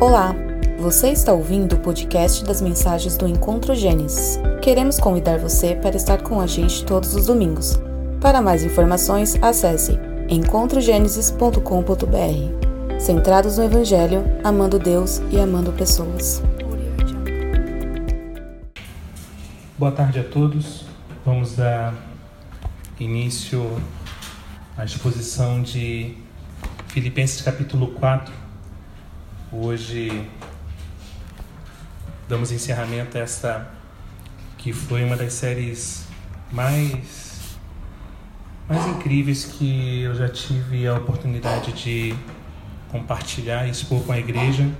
Olá, você está ouvindo o podcast das mensagens do Encontro Gênesis. Queremos convidar você para estar com a gente todos os domingos. Para mais informações, acesse encontrogenesis.com.br. Centrados no Evangelho, amando Deus e amando pessoas. Boa tarde a todos. Vamos dar início à exposição de Filipenses capítulo 4 Hoje damos encerramento a esta que foi uma das séries mais mais incríveis que eu já tive a oportunidade de compartilhar e expor com a igreja,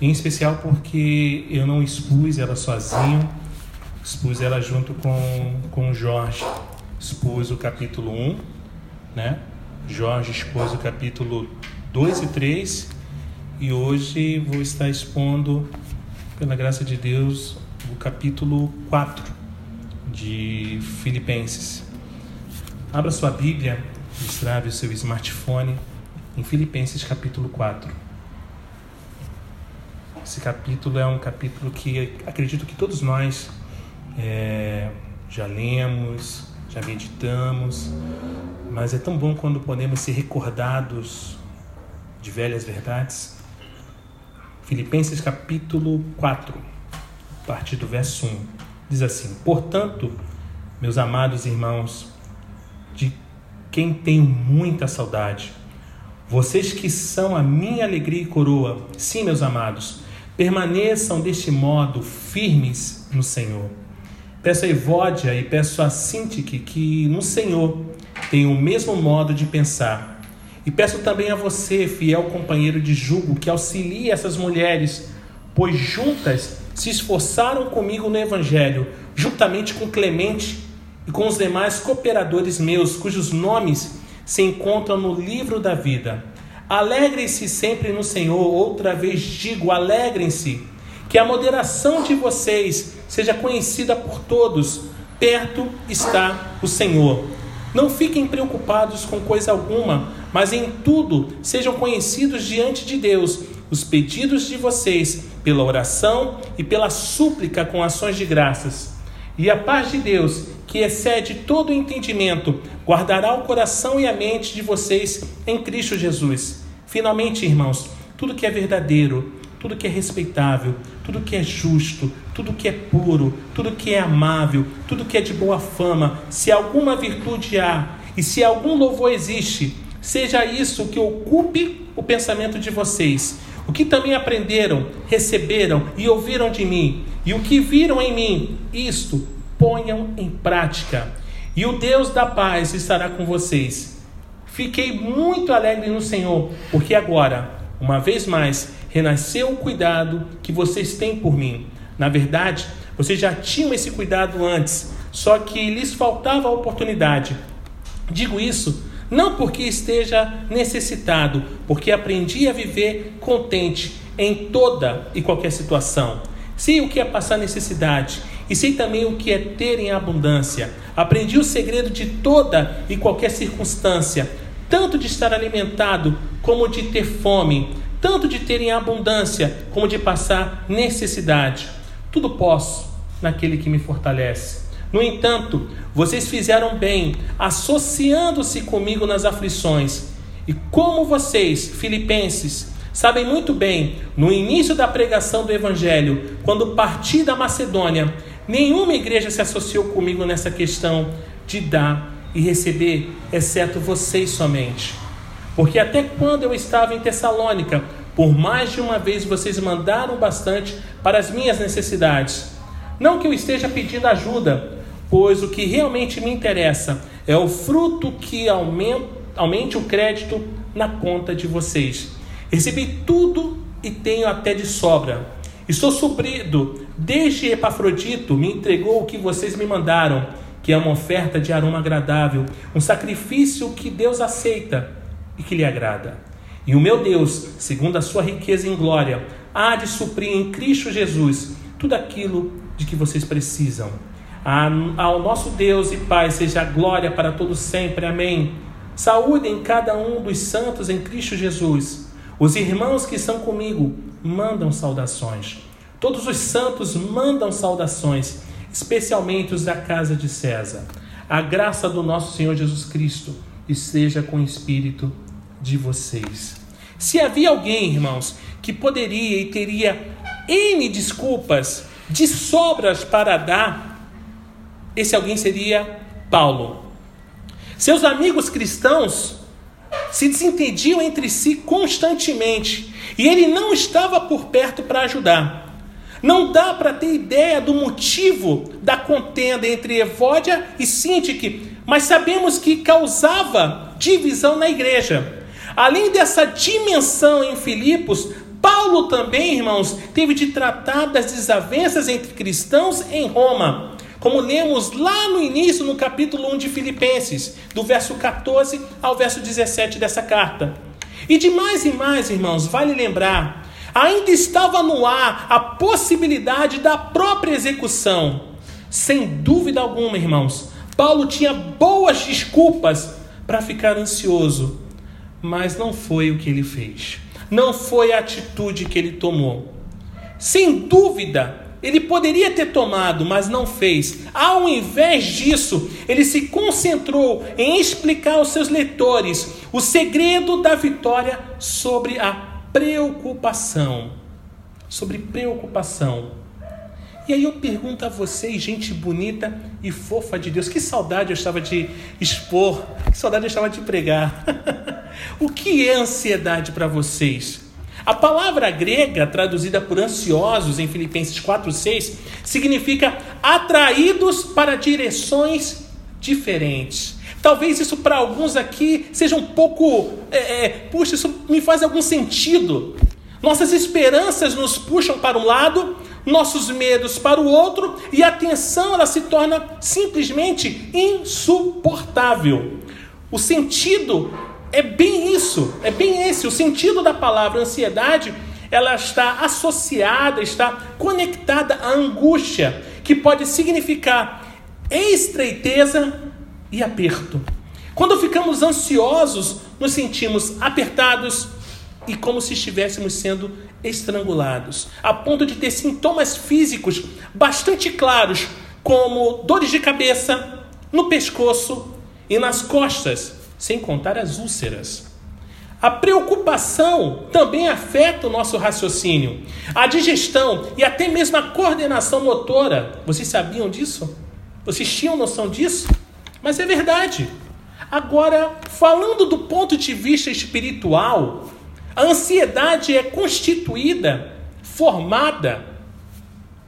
em especial porque eu não expus ela sozinho, expus ela junto com, com Jorge, expus o capítulo 1, né? Jorge expôs o capítulo 2 e 3 e hoje vou estar expondo, pela graça de Deus, o capítulo 4 de Filipenses. Abra sua Bíblia, destrave o seu smartphone em Filipenses capítulo 4. Esse capítulo é um capítulo que acredito que todos nós é, já lemos, já meditamos, mas é tão bom quando podemos ser recordados de velhas verdades Filipenses capítulo 4, a partir do verso 1. Diz assim: Portanto, meus amados irmãos, de quem tenho muita saudade, vocês que são a minha alegria e coroa, sim, meus amados, permaneçam deste modo firmes no Senhor. Peço a Evódia e peço a Sintique que no Senhor tenham o mesmo modo de pensar e peço também a você, fiel companheiro de jugo, que auxilie essas mulheres, pois juntas se esforçaram comigo no Evangelho, juntamente com Clemente e com os demais cooperadores meus, cujos nomes se encontram no livro da vida. Alegrem-se sempre no Senhor, outra vez digo, alegrem-se, que a moderação de vocês seja conhecida por todos, perto está o Senhor. Não fiquem preocupados com coisa alguma, mas em tudo sejam conhecidos diante de Deus os pedidos de vocês pela oração e pela súplica com ações de graças. E a paz de Deus, que excede todo entendimento, guardará o coração e a mente de vocês em Cristo Jesus. Finalmente, irmãos, tudo que é verdadeiro, tudo que é respeitável, tudo que é justo, tudo que é puro, tudo que é amável, tudo que é de boa fama, se alguma virtude há e se algum louvor existe, seja isso que ocupe o pensamento de vocês. O que também aprenderam, receberam e ouviram de mim, e o que viram em mim, isto ponham em prática. E o Deus da paz estará com vocês. Fiquei muito alegre no Senhor, porque agora, uma vez mais, renasceu o cuidado que vocês têm por mim. Na verdade, vocês já tinham esse cuidado antes, só que lhes faltava a oportunidade. Digo isso não porque esteja necessitado, porque aprendi a viver contente em toda e qualquer situação. Sei o que é passar necessidade e sei também o que é ter em abundância. Aprendi o segredo de toda e qualquer circunstância, tanto de estar alimentado como de ter fome, tanto de ter em abundância como de passar necessidade. Tudo posso naquele que me fortalece. No entanto, vocês fizeram bem, associando-se comigo nas aflições. E como vocês, filipenses, sabem muito bem, no início da pregação do Evangelho, quando parti da Macedônia, nenhuma igreja se associou comigo nessa questão de dar e receber, exceto vocês somente. Porque até quando eu estava em Tessalônica, por mais de uma vez vocês mandaram bastante para as minhas necessidades. Não que eu esteja pedindo ajuda, pois o que realmente me interessa é o fruto que aumente, aumente o crédito na conta de vocês. Recebi tudo e tenho até de sobra. Estou suprido. Desde Epafrodito me entregou o que vocês me mandaram, que é uma oferta de aroma agradável, um sacrifício que Deus aceita e que lhe agrada. E o meu Deus, segundo a sua riqueza em glória, há de suprir em Cristo Jesus tudo aquilo de que vocês precisam ao nosso Deus e Pai seja glória para todos sempre. Amém. Saúde em cada um dos santos em Cristo Jesus. Os irmãos que estão comigo mandam saudações. Todos os santos mandam saudações, especialmente os da casa de César. A graça do nosso Senhor Jesus Cristo esteja com o espírito de vocês. Se havia alguém, irmãos, que poderia e teria N desculpas de sobras para dar, esse alguém seria Paulo. Seus amigos cristãos se desentendiam entre si constantemente e ele não estava por perto para ajudar. Não dá para ter ideia do motivo da contenda entre Evódia e Sintique, mas sabemos que causava divisão na igreja. Além dessa dimensão em Filipos, Paulo também, irmãos, teve de tratar das desavenças entre cristãos em Roma. Como lemos lá no início, no capítulo 1 de Filipenses, do verso 14 ao verso 17 dessa carta. E de mais e mais, irmãos, vale lembrar, ainda estava no ar a possibilidade da própria execução. Sem dúvida alguma, irmãos, Paulo tinha boas desculpas para ficar ansioso, mas não foi o que ele fez. Não foi a atitude que ele tomou. Sem dúvida, ele poderia ter tomado, mas não fez. Ao invés disso, ele se concentrou em explicar aos seus leitores o segredo da vitória sobre a preocupação. Sobre preocupação. E aí eu pergunto a vocês, gente bonita e fofa de Deus, que saudade eu estava de expor, que saudade eu estava de pregar. o que é ansiedade para vocês? A palavra grega, traduzida por ansiosos em Filipenses 4,6, significa atraídos para direções diferentes. Talvez isso para alguns aqui seja um pouco. É, é, puxa, isso me faz algum sentido. Nossas esperanças nos puxam para um lado, nossos medos para o outro, e a tensão ela se torna simplesmente insuportável. O sentido é bem isso, é bem esse. O sentido da palavra ansiedade, ela está associada, está conectada à angústia, que pode significar estreiteza e aperto. Quando ficamos ansiosos, nos sentimos apertados e como se estivéssemos sendo estrangulados, a ponto de ter sintomas físicos bastante claros, como dores de cabeça, no pescoço e nas costas, sem contar as úlceras. A preocupação também afeta o nosso raciocínio, a digestão e até mesmo a coordenação motora. Vocês sabiam disso? Vocês tinham noção disso? Mas é verdade. Agora, falando do ponto de vista espiritual, a ansiedade é constituída, formada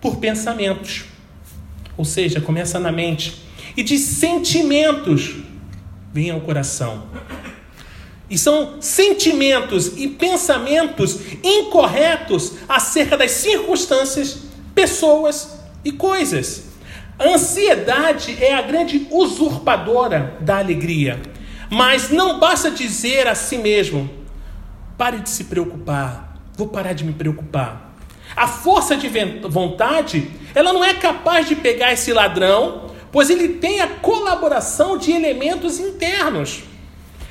por pensamentos. Ou seja, começa na mente. E de sentimentos vem ao coração. E são sentimentos e pensamentos incorretos acerca das circunstâncias, pessoas e coisas. A ansiedade é a grande usurpadora da alegria. Mas não basta dizer a si mesmo: pare de se preocupar, vou parar de me preocupar. A força de vontade, ela não é capaz de pegar esse ladrão pois ele tem a colaboração de elementos internos.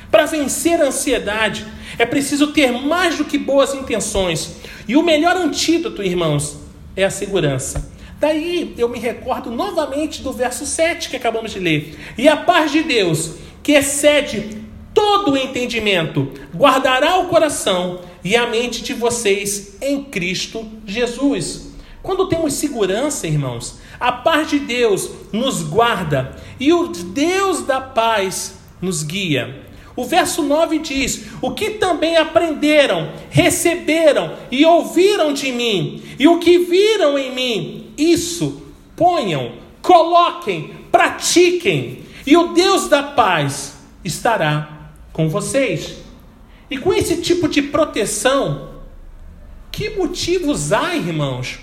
Para vencer a ansiedade, é preciso ter mais do que boas intenções. E o melhor antídoto, irmãos, é a segurança. Daí eu me recordo novamente do verso 7 que acabamos de ler. E a paz de Deus, que excede todo o entendimento, guardará o coração e a mente de vocês em Cristo Jesus. Quando temos segurança, irmãos, a paz de Deus nos guarda e o Deus da paz nos guia. O verso 9 diz: O que também aprenderam, receberam e ouviram de mim, e o que viram em mim, isso ponham, coloquem, pratiquem, e o Deus da paz estará com vocês. E com esse tipo de proteção, que motivos há, irmãos,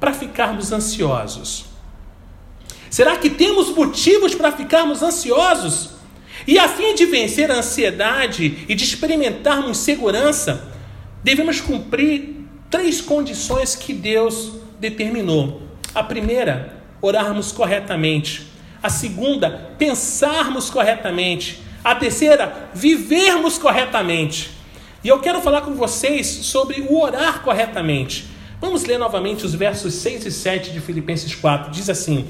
para ficarmos ansiosos? Será que temos motivos para ficarmos ansiosos? E a fim de vencer a ansiedade e de experimentarmos segurança, devemos cumprir três condições que Deus determinou. A primeira, orarmos corretamente. A segunda, pensarmos corretamente. A terceira, vivermos corretamente. E eu quero falar com vocês sobre o orar corretamente. Vamos ler novamente os versos 6 e 7 de Filipenses 4. Diz assim: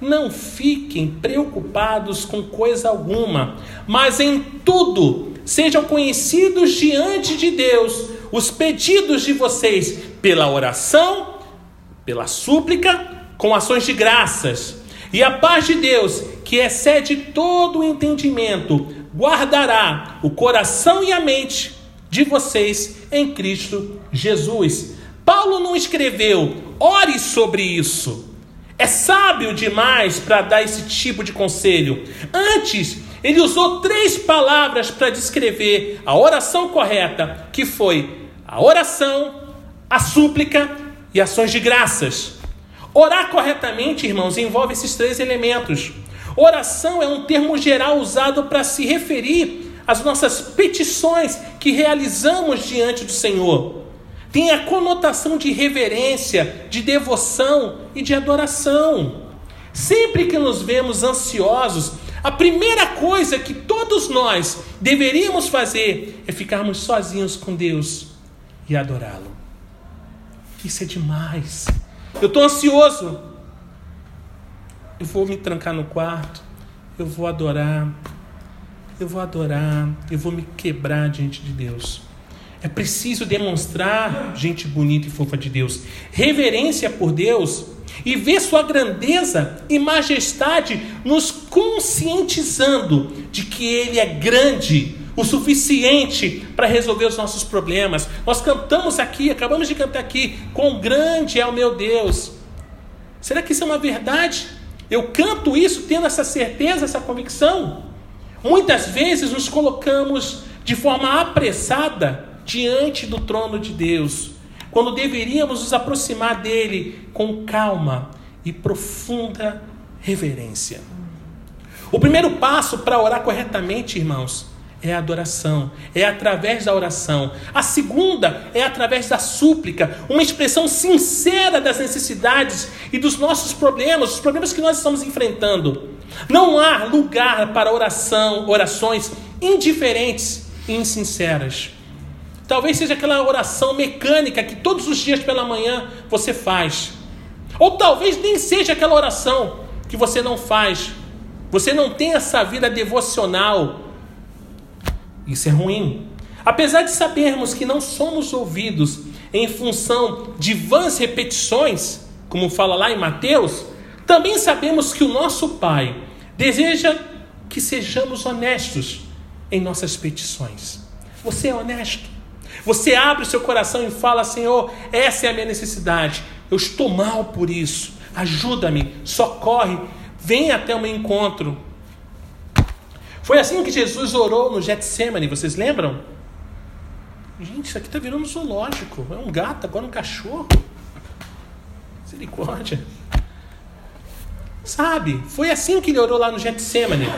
Não fiquem preocupados com coisa alguma, mas em tudo sejam conhecidos diante de Deus os pedidos de vocês pela oração, pela súplica, com ações de graças. E a paz de Deus, que excede todo o entendimento, guardará o coração e a mente de vocês em Cristo Jesus. Paulo não escreveu, ore sobre isso. É sábio demais para dar esse tipo de conselho. Antes, ele usou três palavras para descrever a oração correta, que foi a oração, a súplica e ações de graças. Orar corretamente, irmãos, envolve esses três elementos. Oração é um termo geral usado para se referir às nossas petições que realizamos diante do Senhor. Tem a conotação de reverência, de devoção e de adoração. Sempre que nos vemos ansiosos, a primeira coisa que todos nós deveríamos fazer é ficarmos sozinhos com Deus e adorá-lo. Isso é demais. Eu estou ansioso eu vou me trancar no quarto, eu vou adorar, eu vou adorar, eu vou me quebrar diante de Deus. É preciso demonstrar, gente bonita e fofa de Deus, reverência por Deus e ver sua grandeza e majestade, nos conscientizando de que Ele é grande o suficiente para resolver os nossos problemas. Nós cantamos aqui, acabamos de cantar aqui, quão grande é o meu Deus. Será que isso é uma verdade? Eu canto isso tendo essa certeza, essa convicção. Muitas vezes nos colocamos de forma apressada diante do trono de Deus, quando deveríamos nos aproximar dele com calma e profunda reverência. O primeiro passo para orar corretamente, irmãos, é a adoração, é através da oração. A segunda é através da súplica, uma expressão sincera das necessidades e dos nossos problemas, os problemas que nós estamos enfrentando. Não há lugar para oração, orações indiferentes e insinceras. Talvez seja aquela oração mecânica que todos os dias pela manhã você faz. Ou talvez nem seja aquela oração que você não faz. Você não tem essa vida devocional isso é ruim. Apesar de sabermos que não somos ouvidos em função de vãs repetições, como fala lá em Mateus, também sabemos que o nosso Pai deseja que sejamos honestos em nossas petições. Você é honesto? Você abre o seu coração e fala: Senhor, essa é a minha necessidade. Eu estou mal por isso. Ajuda-me, socorre, vem até o meu encontro. Foi assim que Jesus orou no Getsemane, vocês lembram? Gente, isso aqui está virando um zoológico. É um gato, agora um cachorro. Misericórdia. Sabe? Foi assim que ele orou lá no Getsemane.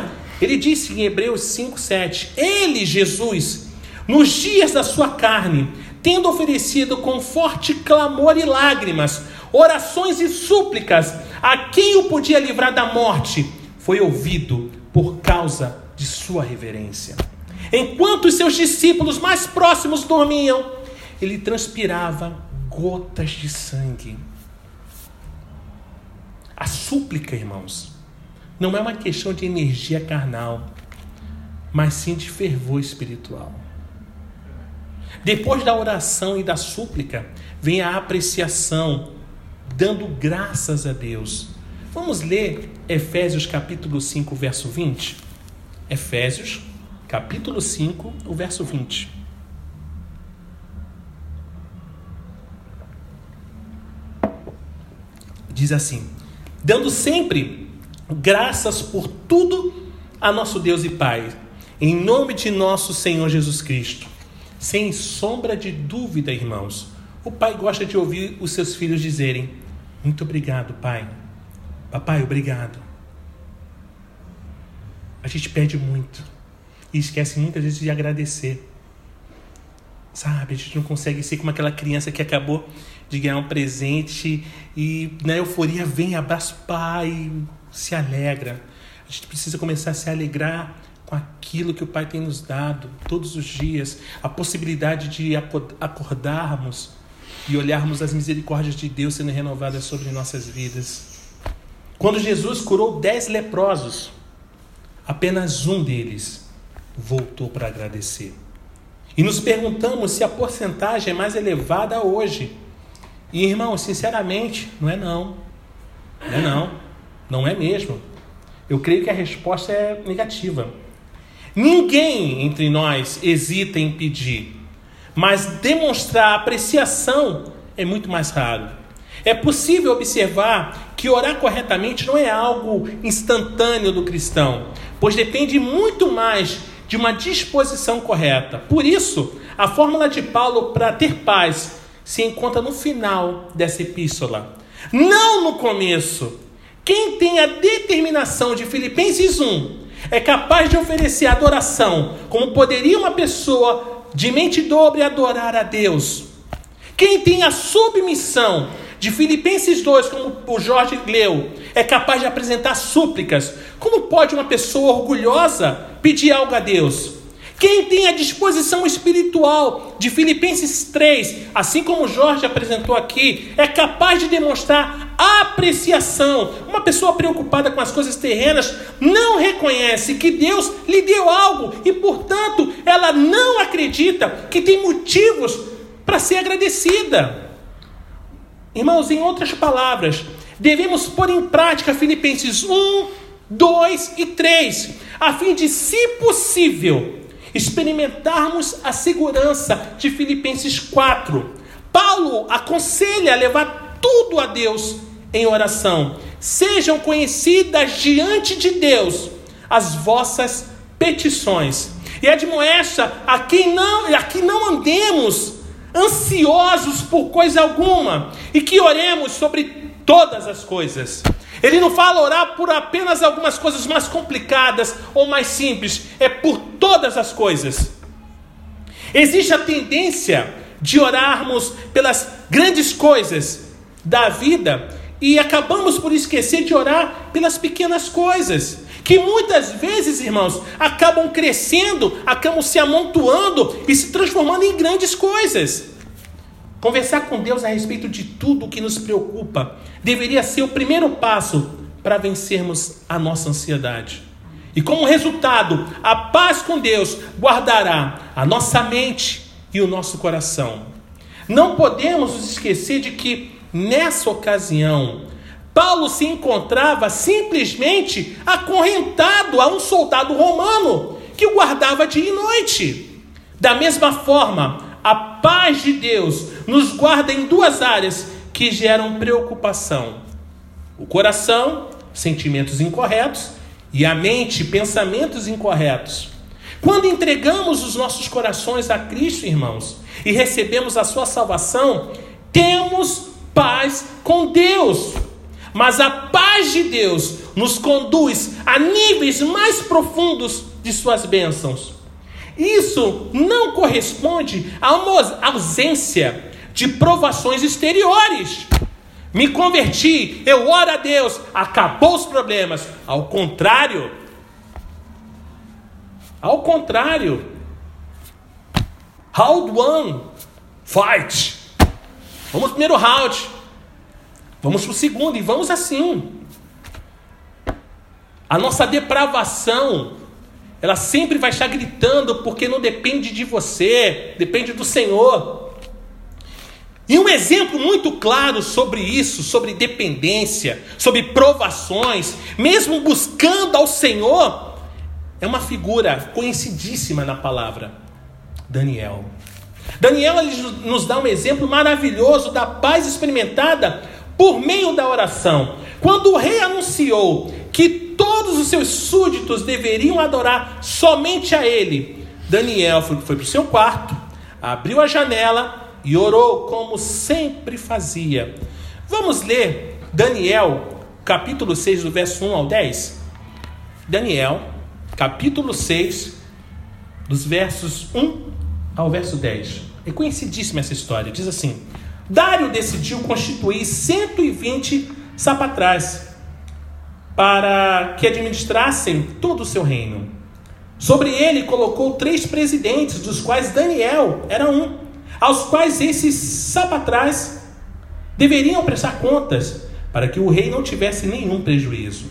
Ele disse em Hebreus 5:7, ele, Jesus, nos dias da sua carne, tendo oferecido com forte clamor e lágrimas, orações e súplicas a quem o podia livrar da morte, foi ouvido por causa de sua reverência. Enquanto os seus discípulos mais próximos dormiam, ele transpirava gotas de sangue. A súplica, irmãos, não é uma questão de energia carnal, mas sim de fervor espiritual. Depois da oração e da súplica, vem a apreciação, dando graças a Deus. Vamos ler Efésios capítulo 5, verso 20? Efésios, capítulo 5, o verso 20. Diz assim: dando sempre graças por tudo a nosso Deus e Pai, em nome de nosso Senhor Jesus Cristo. Sem sombra de dúvida, irmãos, o Pai gosta de ouvir os seus filhos dizerem: Muito obrigado, Pai. Papai, obrigado. A gente pede muito e esquece muitas vezes de agradecer. Sabe, a gente não consegue ser como aquela criança que acabou de ganhar um presente e na euforia vem, abraça o pai, se alegra. A gente precisa começar a se alegrar com aquilo que o Pai tem nos dado todos os dias, a possibilidade de acordarmos e olharmos as misericórdias de Deus sendo renovadas sobre nossas vidas. Quando Jesus curou dez leprosos, apenas um deles voltou para agradecer. E nos perguntamos se a porcentagem é mais elevada hoje. E irmão, sinceramente, não é não. Não é não. Não é mesmo. Eu creio que a resposta é negativa. Ninguém entre nós hesita em pedir, mas demonstrar apreciação é muito mais raro. É possível observar que orar corretamente não é algo instantâneo do cristão, pois depende muito mais de uma disposição correta. Por isso, a fórmula de Paulo para ter paz se encontra no final dessa epístola, não no começo. Quem tem a determinação de Filipenses 1 é capaz de oferecer adoração, como poderia uma pessoa de mente dobre adorar a Deus. Quem tem a submissão de Filipenses 2, como o Jorge leu, é capaz de apresentar súplicas. Como pode uma pessoa orgulhosa pedir algo a Deus? Quem tem a disposição espiritual de Filipenses 3, assim como Jorge apresentou aqui, é capaz de demonstrar apreciação. Uma pessoa preocupada com as coisas terrenas não reconhece que Deus lhe deu algo e, portanto, ela não acredita que tem motivos para ser agradecida. Irmãos, em outras palavras, devemos pôr em prática Filipenses 1, 2 e 3, a fim de, se possível, experimentarmos a segurança de Filipenses 4. Paulo aconselha a levar tudo a Deus em oração. Sejam conhecidas diante de Deus as vossas petições. E admoesta a quem não, a que não andemos ansiosos por coisa alguma e que oremos sobre todas as coisas. Ele não fala orar por apenas algumas coisas mais complicadas ou mais simples, é por todas as coisas. Existe a tendência de orarmos pelas grandes coisas da vida e acabamos por esquecer de orar pelas pequenas coisas, que muitas vezes, irmãos, acabam crescendo, acabam se amontoando e se transformando em grandes coisas. Conversar com Deus a respeito de tudo o que nos preocupa deveria ser o primeiro passo para vencermos a nossa ansiedade. E como resultado, a paz com Deus guardará a nossa mente e o nosso coração. Não podemos nos esquecer de que, nessa ocasião, Paulo se encontrava simplesmente acorrentado a um soldado romano que o guardava dia e noite. Da mesma forma, a paz de Deus nos guarda em duas áreas que geram preocupação: o coração, sentimentos incorretos, e a mente, pensamentos incorretos. Quando entregamos os nossos corações a Cristo, irmãos, e recebemos a sua salvação, temos paz com Deus. Mas a paz de Deus nos conduz a níveis mais profundos de suas bênçãos. Isso não corresponde a uma ausência de provações exteriores. Me converti, eu oro a Deus, acabou os problemas. Ao contrário, ao contrário, round one, fight. Vamos primeiro round, vamos para o segundo e vamos assim. A nossa depravação ela sempre vai estar gritando porque não depende de você, depende do Senhor. E um exemplo muito claro sobre isso, sobre dependência, sobre provações, mesmo buscando ao Senhor, é uma figura conhecidíssima na palavra: Daniel. Daniel nos dá um exemplo maravilhoso da paz experimentada por meio da oração. Quando o rei anunciou que todos os seus súditos deveriam adorar somente a ele. Daniel foi, para o seu quarto, abriu a janela e orou como sempre fazia. Vamos ler Daniel, capítulo 6, do verso 1 ao 10? Daniel, capítulo 6, dos versos 1 ao verso 10. É conhecidíssima essa história. Diz assim: Dário decidiu constituir 120 sapatrais para que administrassem todo o seu reino. Sobre ele colocou três presidentes, dos quais Daniel era um, aos quais esses sapatrais deveriam prestar contas, para que o rei não tivesse nenhum prejuízo.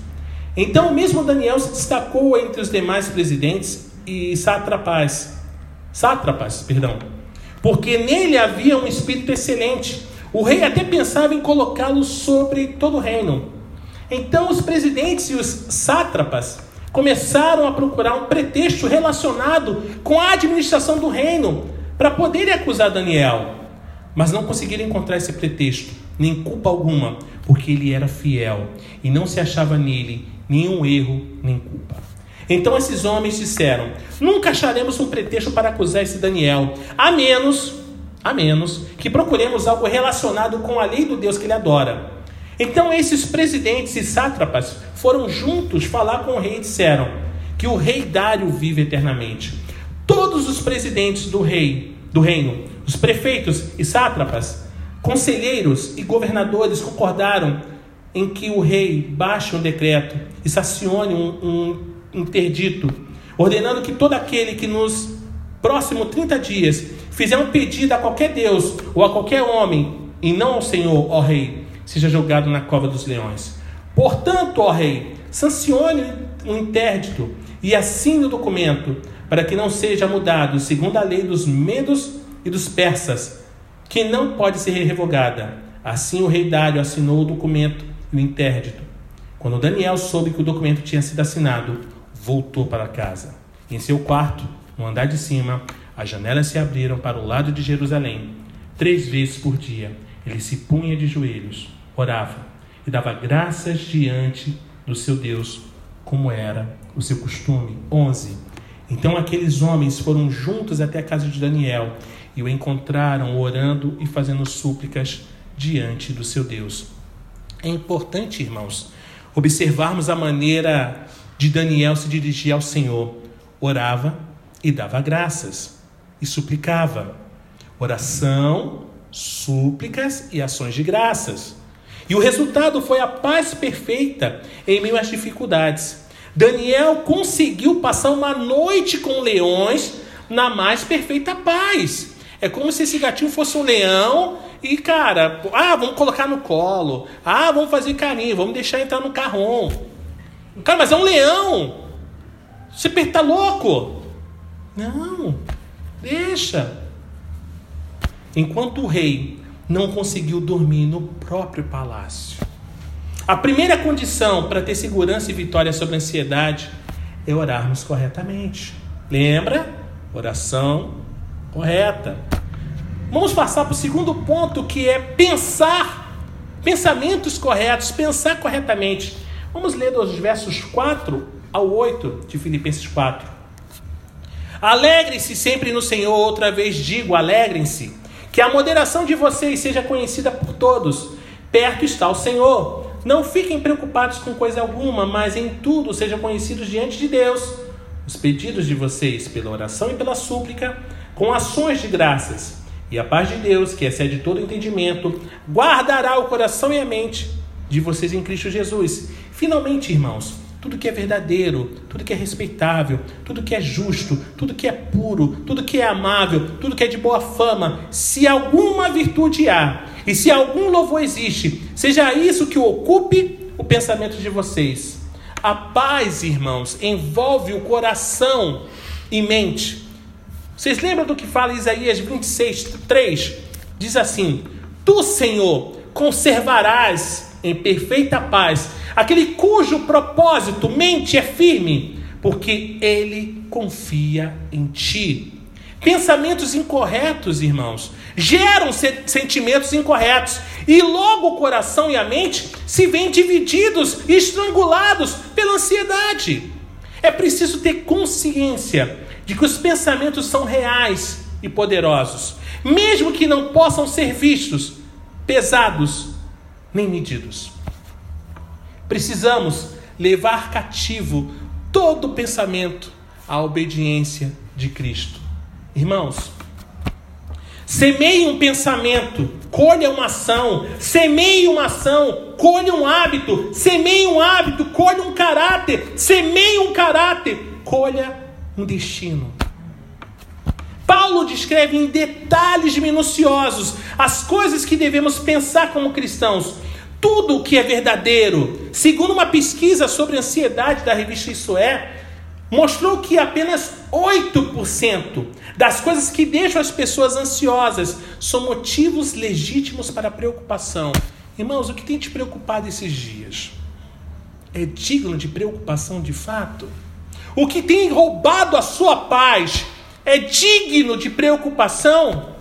Então, mesmo Daniel se destacou entre os demais presidentes e sátrapas, sátrapas, perdão, porque nele havia um espírito excelente. O rei até pensava em colocá-lo sobre todo o reino. Então, os presidentes e os sátrapas começaram a procurar um pretexto relacionado com a administração do reino para poderem acusar Daniel, mas não conseguiram encontrar esse pretexto, nem culpa alguma, porque ele era fiel e não se achava nele nenhum erro nem culpa. Então esses homens disseram: Nunca acharemos um pretexto para acusar esse Daniel, a menos, a menos que procuremos algo relacionado com a lei do Deus que ele adora. Então esses presidentes e sátrapas foram juntos falar com o rei e disseram que o rei Dário vive eternamente. Todos os presidentes do rei, do reino, os prefeitos e sátrapas, conselheiros e governadores concordaram em que o rei baixe um decreto e sacione um, um interdito, ordenando que todo aquele que nos próximos 30 dias fizer um pedido a qualquer Deus ou a qualquer homem, e não ao Senhor, ó rei, seja jogado na cova dos leões. Portanto, ó rei, sancione um interdito e assine o documento, para que não seja mudado segundo a lei dos medos e dos persas, que não pode ser revogada. Assim o rei Dário assinou o documento e o interdito. Quando Daniel soube que o documento tinha sido assinado, voltou para casa. Em seu quarto, no andar de cima, as janelas se abriram para o lado de Jerusalém. Três vezes por dia, ele se punha de joelhos, orava e dava graças diante do seu Deus, como era o seu costume. 11. Então aqueles homens foram juntos até a casa de Daniel e o encontraram orando e fazendo súplicas diante do seu Deus. É importante, irmãos, observarmos a maneira de Daniel se dirigir ao Senhor. Orava e dava graças e suplicava. Oração, súplicas e ações de graças. E o resultado foi a paz perfeita em meio às dificuldades. Daniel conseguiu passar uma noite com leões na mais perfeita paz. É como se esse gatinho fosse um leão e, cara, ah, vamos colocar no colo. Ah, vamos fazer carinho, vamos deixar entrar no carrão. Cara, mas é um leão. Você tá louco? Não, deixa. Enquanto o rei não conseguiu dormir no próprio palácio. A primeira condição para ter segurança e vitória sobre a ansiedade é orarmos corretamente. Lembra? Oração correta. Vamos passar para o segundo ponto, que é pensar, pensamentos corretos, pensar corretamente. Vamos ler dos versos 4 ao 8 de Filipenses 4. Alegre-se sempre no Senhor, outra vez digo, alegrem-se. Que a moderação de vocês seja conhecida por todos. Perto está o Senhor. Não fiquem preocupados com coisa alguma, mas em tudo sejam conhecidos diante de Deus os pedidos de vocês pela oração e pela súplica, com ações de graças e a paz de Deus, que excede todo entendimento, guardará o coração e a mente de vocês em Cristo Jesus. Finalmente, irmãos, tudo que é verdadeiro, tudo que é respeitável, tudo que é justo, tudo que é puro, tudo que é amável, tudo que é de boa fama, se alguma virtude há e se algum louvor existe, seja isso que ocupe o pensamento de vocês. A paz, irmãos, envolve o coração e mente. Vocês lembram do que fala Isaías 26, 3? Diz assim: Tu, Senhor, conservarás em perfeita paz aquele cujo propósito, mente é firme, porque ele confia em ti. Pensamentos incorretos, irmãos, geram sentimentos incorretos, e logo o coração e a mente se veem divididos e estrangulados pela ansiedade. É preciso ter consciência de que os pensamentos são reais e poderosos, mesmo que não possam ser vistos, pesados nem medidos. Precisamos levar cativo todo pensamento à obediência de Cristo. Irmãos, semeie um pensamento, colha uma ação, semeie uma ação, colha um hábito, semeie um hábito, colha um caráter, semeie um caráter, colha um destino. Paulo descreve em detalhes minuciosos as coisas que devemos pensar como cristãos. Tudo o que é verdadeiro. Segundo uma pesquisa sobre ansiedade da revista Isso É, mostrou que apenas 8% das coisas que deixam as pessoas ansiosas são motivos legítimos para preocupação. Irmãos, o que tem te preocupado esses dias? É digno de preocupação de fato? O que tem roubado a sua paz é digno de preocupação?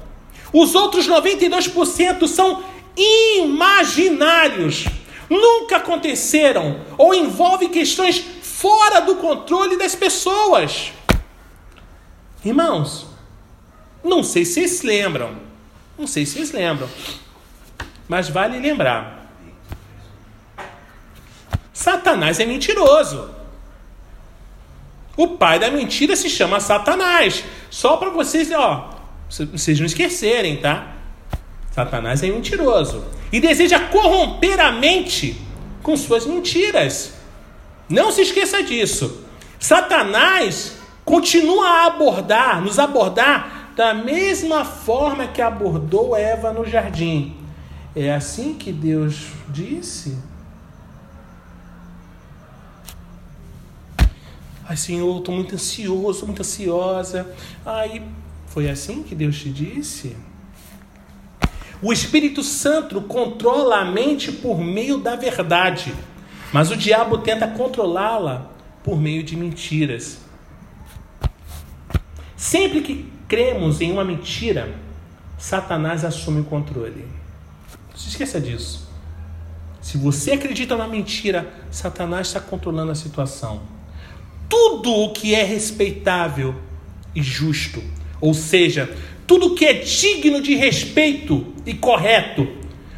Os outros 92% são imaginários, nunca aconteceram ou envolvem questões fora do controle das pessoas. Irmãos, não sei se vocês lembram, não sei se vocês lembram, mas vale lembrar. Satanás é mentiroso. O pai da mentira se chama Satanás. Só para vocês, ó, vocês não esquecerem, tá? Satanás é mentiroso e deseja corromper a mente com suas mentiras. Não se esqueça disso. Satanás continua a abordar, nos abordar da mesma forma que abordou Eva no jardim. É assim que Deus disse? Ai, Senhor, estou muito ansioso, muito ansiosa. Ai, foi assim que Deus te disse? O Espírito Santo controla a mente por meio da verdade, mas o diabo tenta controlá-la por meio de mentiras. Sempre que cremos em uma mentira, Satanás assume o controle. Não se esqueça disso. Se você acredita na mentira, Satanás está controlando a situação. Tudo o que é respeitável e justo, ou seja, tudo que é digno de respeito e correto.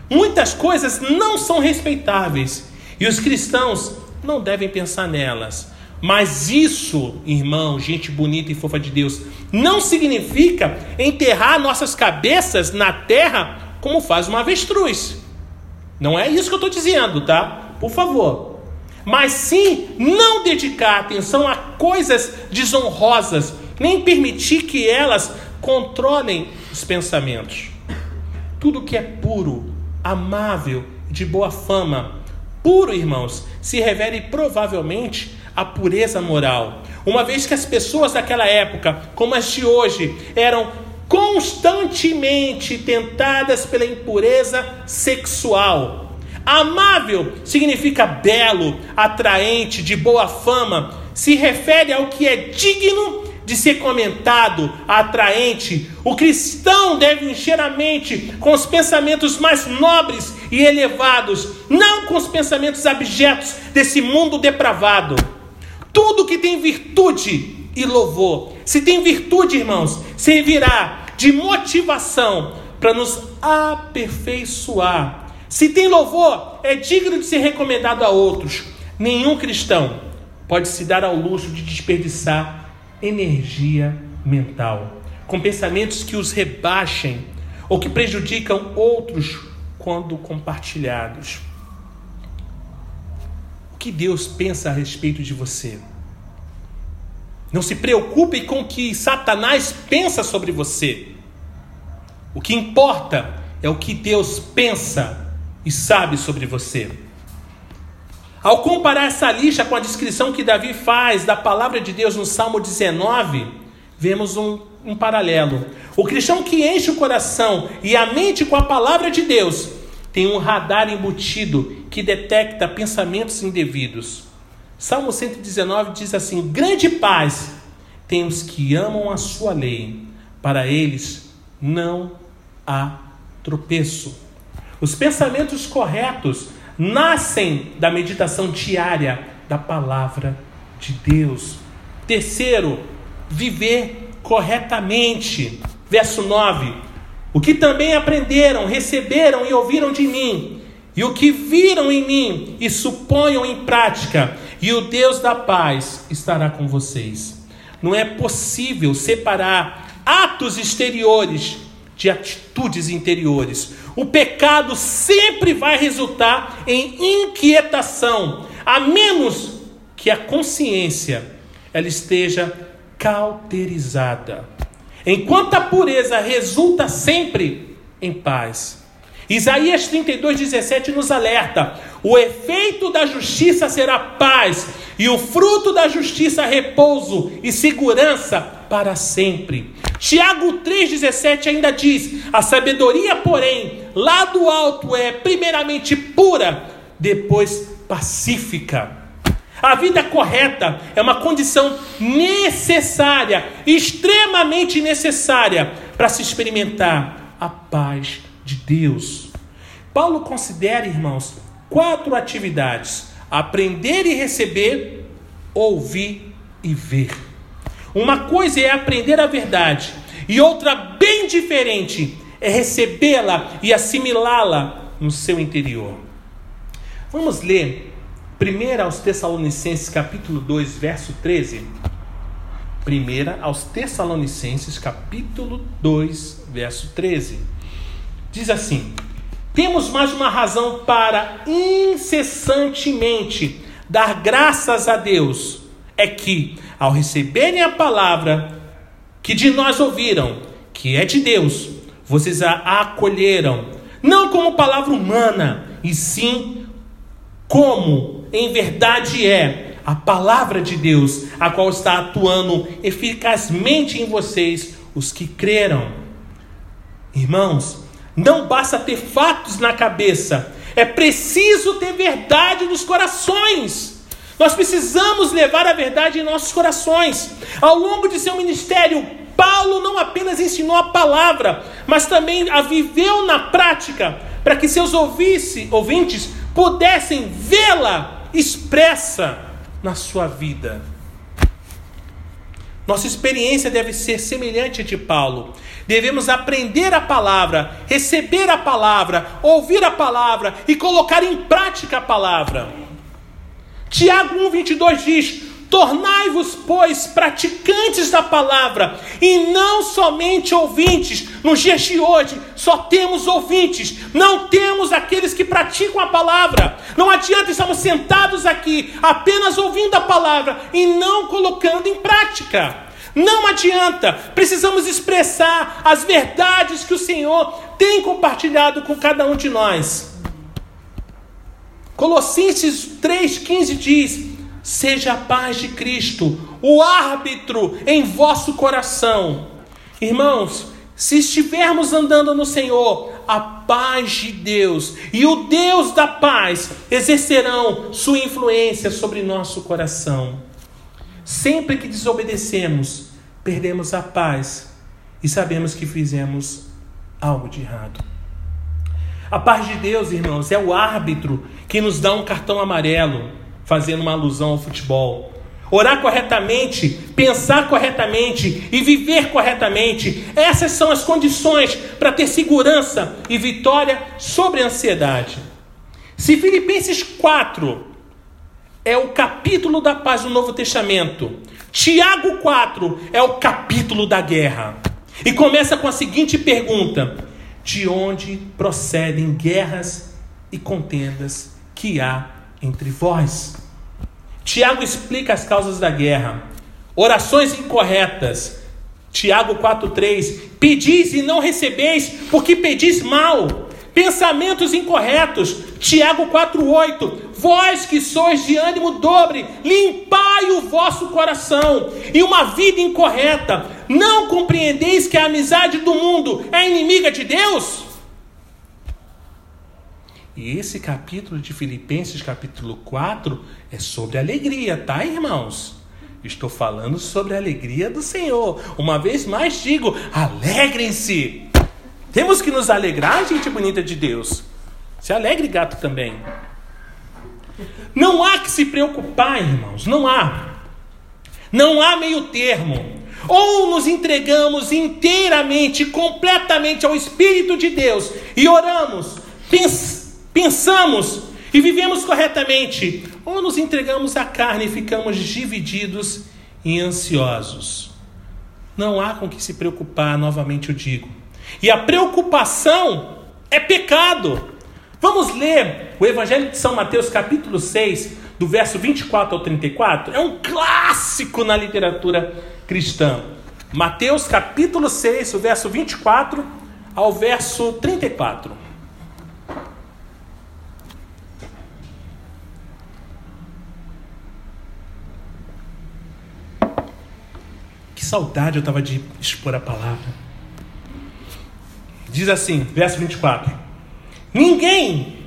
Muitas coisas não são respeitáveis e os cristãos não devem pensar nelas. Mas isso, irmão, gente bonita e fofa de Deus, não significa enterrar nossas cabeças na terra como faz uma avestruz. Não é isso que eu estou dizendo, tá? Por favor. Mas sim não dedicar atenção a coisas desonrosas, nem permitir que elas controlem os pensamentos. Tudo que é puro, amável, de boa fama, puro, irmãos, se revele provavelmente a pureza moral. Uma vez que as pessoas daquela época, como as de hoje, eram constantemente tentadas pela impureza sexual. Amável significa belo, atraente, de boa fama, se refere ao que é digno de ser comentado, atraente, o cristão deve encher a mente com os pensamentos mais nobres e elevados, não com os pensamentos abjetos desse mundo depravado. Tudo que tem virtude e louvor, se tem virtude, irmãos, servirá de motivação para nos aperfeiçoar. Se tem louvor, é digno de ser recomendado a outros. Nenhum cristão pode se dar ao luxo de desperdiçar energia mental, com pensamentos que os rebaixem ou que prejudicam outros quando compartilhados. O que Deus pensa a respeito de você? Não se preocupe com o que Satanás pensa sobre você. O que importa é o que Deus pensa e sabe sobre você. Ao comparar essa lista com a descrição que Davi faz da palavra de Deus no Salmo 19, vemos um, um paralelo. O cristão que enche o coração e a mente com a palavra de Deus tem um radar embutido que detecta pensamentos indevidos. Salmo 119 diz assim: Grande paz tem os que amam a sua lei, para eles não há tropeço. Os pensamentos corretos nascem da meditação diária da palavra de Deus. Terceiro, viver corretamente. Verso 9: O que também aprenderam, receberam e ouviram de mim, e o que viram em mim e suponham em prática, e o Deus da paz estará com vocês. Não é possível separar atos exteriores de atitudes interiores. O pecado sempre vai resultar em inquietação, a menos que a consciência ela esteja cauterizada. Enquanto a pureza resulta sempre em paz. Isaías 32, 17 nos alerta: o efeito da justiça será paz, e o fruto da justiça, repouso e segurança para sempre. Tiago 3,17 ainda diz: a sabedoria, porém, lá do alto é primeiramente pura, depois pacífica. A vida correta é uma condição necessária, extremamente necessária, para se experimentar a paz de Deus. Paulo considera, irmãos, quatro atividades: aprender e receber, ouvir e ver. Uma coisa é aprender a verdade, e outra bem diferente é recebê-la e assimilá-la no seu interior. Vamos ler 1 aos Tessalonicenses, capítulo 2, verso 13. 1 aos Tessalonicenses, capítulo 2, verso 13. Diz assim: Temos mais uma razão para incessantemente dar graças a Deus, é que, ao receberem a palavra que de nós ouviram, que é de Deus, vocês a acolheram, não como palavra humana, e sim como em verdade é a palavra de Deus, a qual está atuando eficazmente em vocês, os que creram. Irmãos, não basta ter fatos na cabeça, é preciso ter verdade nos corações. Nós precisamos levar a verdade em nossos corações. Ao longo de seu ministério, Paulo não apenas ensinou a palavra, mas também a viveu na prática, para que seus ouvintes pudessem vê-la expressa na sua vida. Nossa experiência deve ser semelhante a de Paulo. Devemos aprender a palavra, receber a palavra, ouvir a palavra e colocar em prática a palavra. Tiago 1,22 diz: Tornai-vos, pois, praticantes da palavra, e não somente ouvintes. Nos dias de hoje, só temos ouvintes, não temos aqueles que praticam a palavra. Não adianta estarmos sentados aqui apenas ouvindo a palavra e não colocando em prática. Não adianta, precisamos expressar as verdades que o Senhor tem compartilhado com cada um de nós. Colossenses 3,15 diz: Seja a paz de Cristo, o árbitro em vosso coração. Irmãos, se estivermos andando no Senhor, a paz de Deus e o Deus da paz exercerão sua influência sobre nosso coração. Sempre que desobedecemos, perdemos a paz e sabemos que fizemos algo de errado. A paz de Deus, irmãos, é o árbitro que nos dá um cartão amarelo fazendo uma alusão ao futebol. Orar corretamente, pensar corretamente e viver corretamente. Essas são as condições para ter segurança e vitória sobre a ansiedade. Se Filipenses 4 é o capítulo da paz do Novo Testamento, Tiago 4 é o capítulo da guerra. E começa com a seguinte pergunta: De onde procedem guerras e contendas que há entre vós. Tiago explica as causas da guerra. Orações incorretas. Tiago 4,3: Pedis e não recebeis, porque pedis mal. Pensamentos incorretos. Tiago 4,8: Vós que sois de ânimo dobre, limpai o vosso coração. E uma vida incorreta. Não compreendeis que a amizade do mundo é inimiga de Deus? E esse capítulo de Filipenses, capítulo 4, é sobre alegria, tá, irmãos? Estou falando sobre a alegria do Senhor. Uma vez mais digo: alegrem-se. Temos que nos alegrar, gente bonita de Deus. Se alegre, gato também. Não há que se preocupar, irmãos, não há. Não há meio termo. Ou nos entregamos inteiramente, completamente ao Espírito de Deus e oramos, pensamos pensamos e vivemos corretamente, ou nos entregamos à carne e ficamos divididos e ansiosos. Não há com que se preocupar, novamente eu digo. E a preocupação é pecado. Vamos ler o Evangelho de São Mateus, capítulo 6, do verso 24 ao 34, é um clássico na literatura cristã. Mateus capítulo 6, o verso 24 ao verso 34. Que saudade eu estava de expor a palavra. Diz assim, verso 24: Ninguém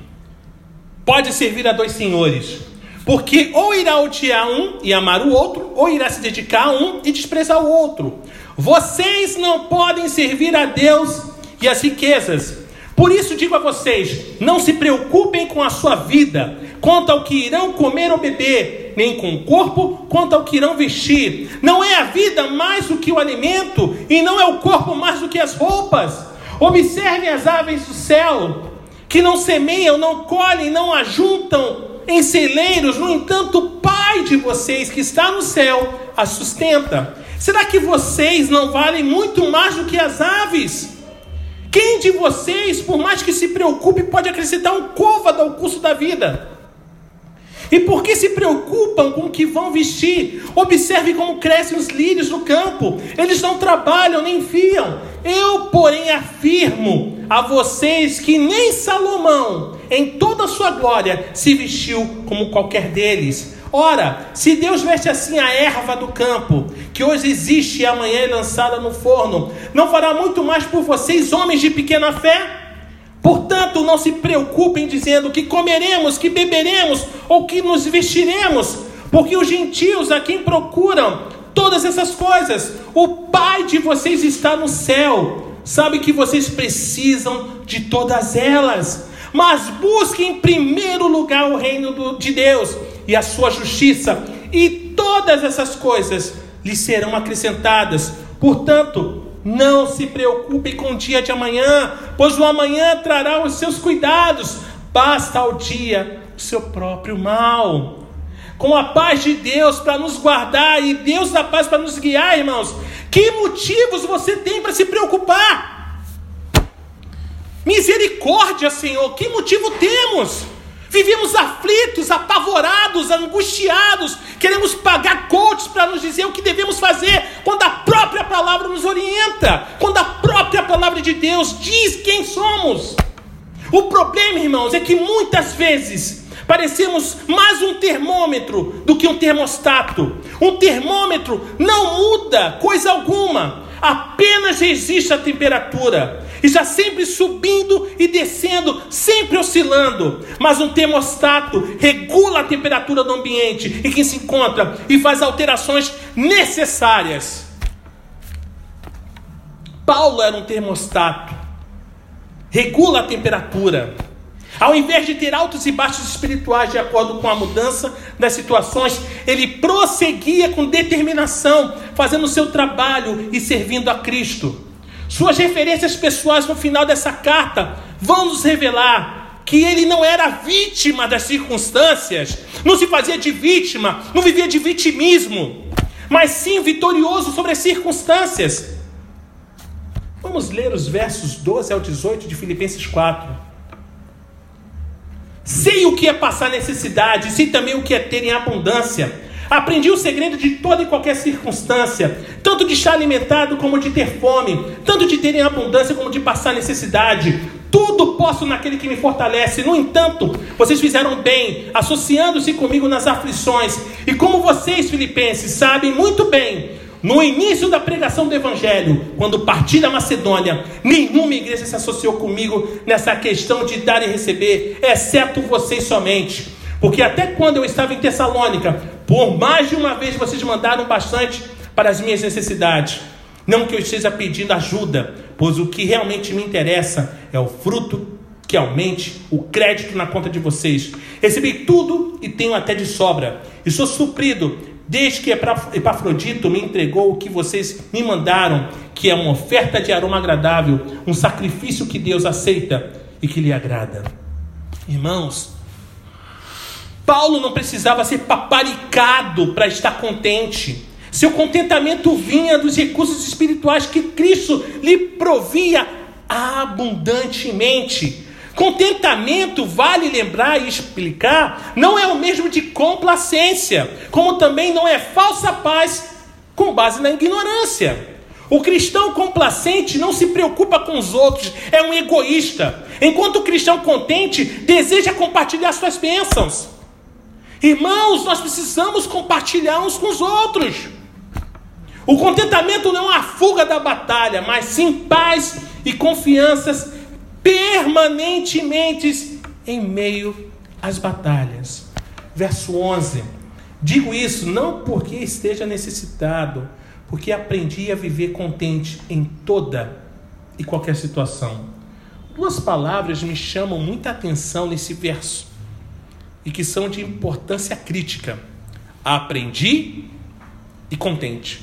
pode servir a dois senhores, porque ou irá odiar um e amar o outro, ou irá se dedicar a um e desprezar o outro. Vocês não podem servir a Deus e as riquezas. Por isso digo a vocês: não se preocupem com a sua vida, quanto ao que irão comer ou beber, nem com o corpo, quanto ao que irão vestir. Não é a vida mais do que o alimento, e não é o corpo mais do que as roupas. Observem as aves do céu, que não semeiam, não colhem, não ajuntam em celeiros, no entanto, o Pai de vocês que está no céu as sustenta. Será que vocês não valem muito mais do que as aves? Quem de vocês, por mais que se preocupe, pode acrescentar um côvado ao curso da vida? E por que se preocupam com o que vão vestir? Observe como crescem os lírios no campo. Eles não trabalham nem fiam. Eu, porém, afirmo a vocês que nem Salomão, em toda a sua glória, se vestiu como qualquer deles. Ora, se Deus veste assim a erva do campo, que hoje existe e amanhã é lançada no forno, não fará muito mais por vocês, homens de pequena fé? Portanto, não se preocupem dizendo que comeremos, que beberemos ou que nos vestiremos, porque os gentios a quem procuram todas essas coisas, o Pai de vocês está no céu, sabe que vocês precisam de todas elas. Mas busquem em primeiro lugar o reino de Deus e a sua justiça, e todas essas coisas lhes serão acrescentadas. Portanto, não se preocupe com o dia de amanhã, pois o amanhã trará os seus cuidados. Basta ao dia o seu próprio mal. Com a paz de Deus para nos guardar e Deus da paz para nos guiar, irmãos. Que motivos você tem para se preocupar? Misericórdia, Senhor, que motivo temos? Vivemos aflitos, apavorados, angustiados, queremos pagar coaches para nos dizer o que devemos fazer, quando a própria palavra nos orienta, quando a própria palavra de Deus diz quem somos. O problema, irmãos, é que muitas vezes parecemos mais um termômetro do que um termostato. Um termômetro não muda coisa alguma, apenas resiste à temperatura está sempre subindo e descendo, sempre oscilando. Mas um termostato regula a temperatura do ambiente em que se encontra e faz alterações necessárias. Paulo era um termostato, regula a temperatura. Ao invés de ter altos e baixos espirituais de acordo com a mudança das situações, ele prosseguia com determinação, fazendo o seu trabalho e servindo a Cristo. Suas referências pessoais no final dessa carta vão nos revelar que ele não era vítima das circunstâncias, não se fazia de vítima, não vivia de vitimismo, mas sim vitorioso sobre as circunstâncias. Vamos ler os versos 12 ao 18 de Filipenses 4. Sei o que é passar necessidade, sei também o que é ter em abundância. Aprendi o segredo de toda e qualquer circunstância, tanto de estar alimentado como de ter fome, tanto de ter em abundância como de passar necessidade. Tudo posso naquele que me fortalece. No entanto, vocês fizeram bem, associando-se comigo nas aflições. E como vocês, filipenses, sabem muito bem, no início da pregação do Evangelho, quando parti da Macedônia, nenhuma igreja se associou comigo nessa questão de dar e receber, exceto vocês somente. Porque até quando eu estava em Tessalônica, por mais de uma vez vocês mandaram bastante para as minhas necessidades. Não que eu esteja pedindo ajuda, pois o que realmente me interessa é o fruto que aumente o crédito na conta de vocês. Recebi tudo e tenho até de sobra. E sou suprido desde que Epafrodito me entregou o que vocês me mandaram, que é uma oferta de aroma agradável, um sacrifício que Deus aceita e que lhe agrada. Irmãos, Paulo não precisava ser paparicado para estar contente. Seu contentamento vinha dos recursos espirituais que Cristo lhe provia abundantemente. Contentamento, vale lembrar e explicar, não é o mesmo de complacência, como também não é falsa paz com base na ignorância. O cristão complacente não se preocupa com os outros, é um egoísta, enquanto o cristão contente deseja compartilhar suas bênçãos. Irmãos, nós precisamos compartilhar uns com os outros. O contentamento não é uma fuga da batalha, mas sim paz e confianças permanentemente em meio às batalhas. Verso 11. Digo isso não porque esteja necessitado, porque aprendi a viver contente em toda e qualquer situação. Duas palavras me chamam muita atenção nesse verso e que são de importância crítica: aprendi e contente.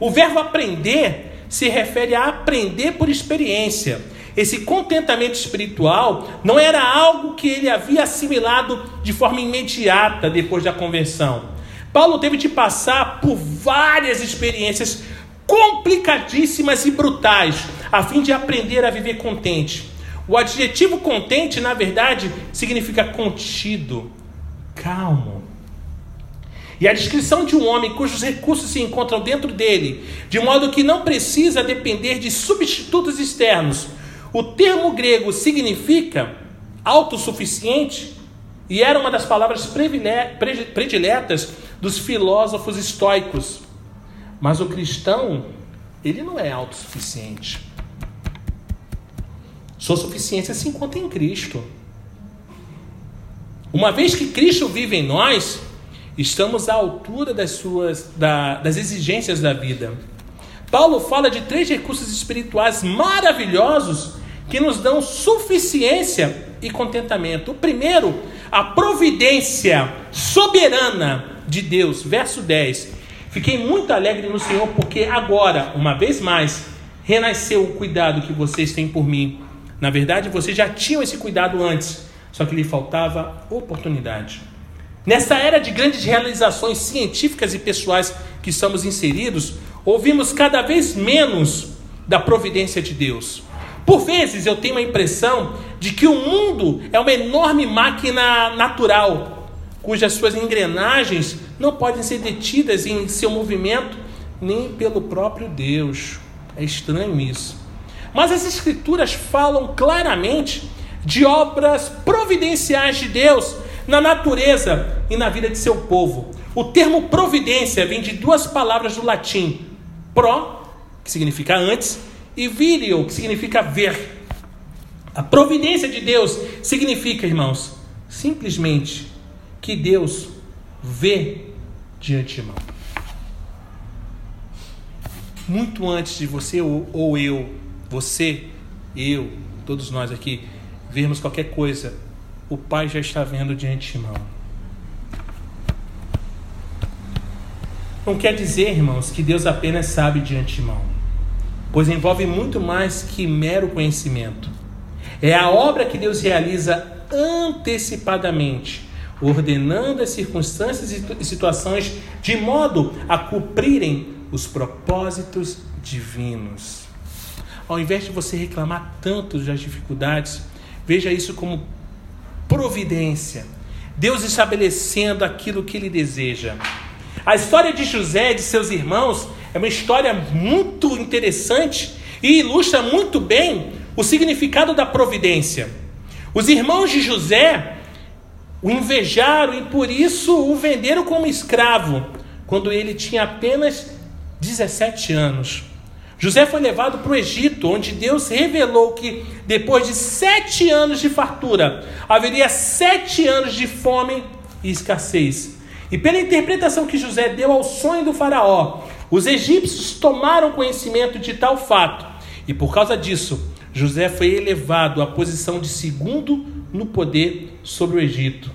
O verbo aprender se refere a aprender por experiência esse contentamento espiritual não era algo que ele havia assimilado de forma imediata depois da conversão. Paulo teve de passar por várias experiências complicadíssimas e brutais a fim de aprender a viver contente. O adjetivo contente, na verdade, significa contido, calmo. E a descrição de um homem cujos recursos se encontram dentro dele, de modo que não precisa depender de substitutos externos, o termo grego significa autossuficiente e era uma das palavras prediletas dos filósofos estoicos. Mas o cristão, ele não é autossuficiente. Sua suficiência se encontra em Cristo. Uma vez que Cristo vive em nós, estamos à altura das suas da, das exigências da vida. Paulo fala de três recursos espirituais maravilhosos que nos dão suficiência e contentamento. O primeiro, a providência soberana de Deus, verso 10. Fiquei muito alegre no Senhor porque agora, uma vez mais, renasceu o cuidado que vocês têm por mim. Na verdade, vocês já tinham esse cuidado antes, só que lhe faltava oportunidade. Nessa era de grandes realizações científicas e pessoais que estamos inseridos, ouvimos cada vez menos da providência de Deus. Por vezes eu tenho a impressão de que o mundo é uma enorme máquina natural, cujas suas engrenagens não podem ser detidas em seu movimento nem pelo próprio Deus. É estranho isso. Mas as Escrituras falam claramente de obras providenciais de Deus na natureza e na vida de seu povo. O termo providência vem de duas palavras do latim: pro, que significa antes, e video, que significa ver. A providência de Deus significa, irmãos, simplesmente que Deus vê de antemão. Muito antes de você ou eu, você, eu, todos nós aqui, vermos qualquer coisa, o Pai já está vendo de antemão. Não quer dizer, irmãos, que Deus apenas sabe de antemão, pois envolve muito mais que mero conhecimento. É a obra que Deus realiza antecipadamente, ordenando as circunstâncias e situações de modo a cumprirem os propósitos divinos. Ao invés de você reclamar tanto das dificuldades, veja isso como providência. Deus estabelecendo aquilo que ele deseja. A história de José e de seus irmãos é uma história muito interessante e ilustra muito bem o significado da providência. Os irmãos de José o invejaram e por isso o venderam como escravo, quando ele tinha apenas 17 anos. José foi levado para o Egito, onde Deus revelou que depois de sete anos de fartura, haveria sete anos de fome e escassez. E pela interpretação que José deu ao sonho do Faraó, os egípcios tomaram conhecimento de tal fato, e por causa disso, José foi elevado à posição de segundo no poder sobre o Egito.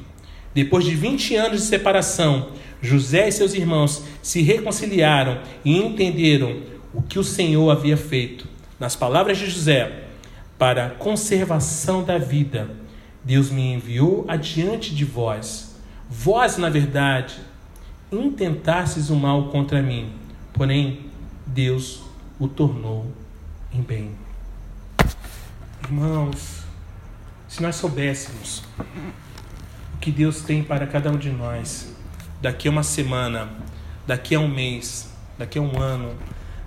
Depois de 20 anos de separação, José e seus irmãos se reconciliaram e entenderam o que o Senhor havia feito. Nas palavras de José, para a conservação da vida, Deus me enviou adiante de vós. Vós, na verdade, intentastes o mal contra mim, porém Deus o tornou em bem. Irmãos, Se nós soubéssemos o que Deus tem para cada um de nós, daqui a uma semana, daqui a um mês, daqui a um ano,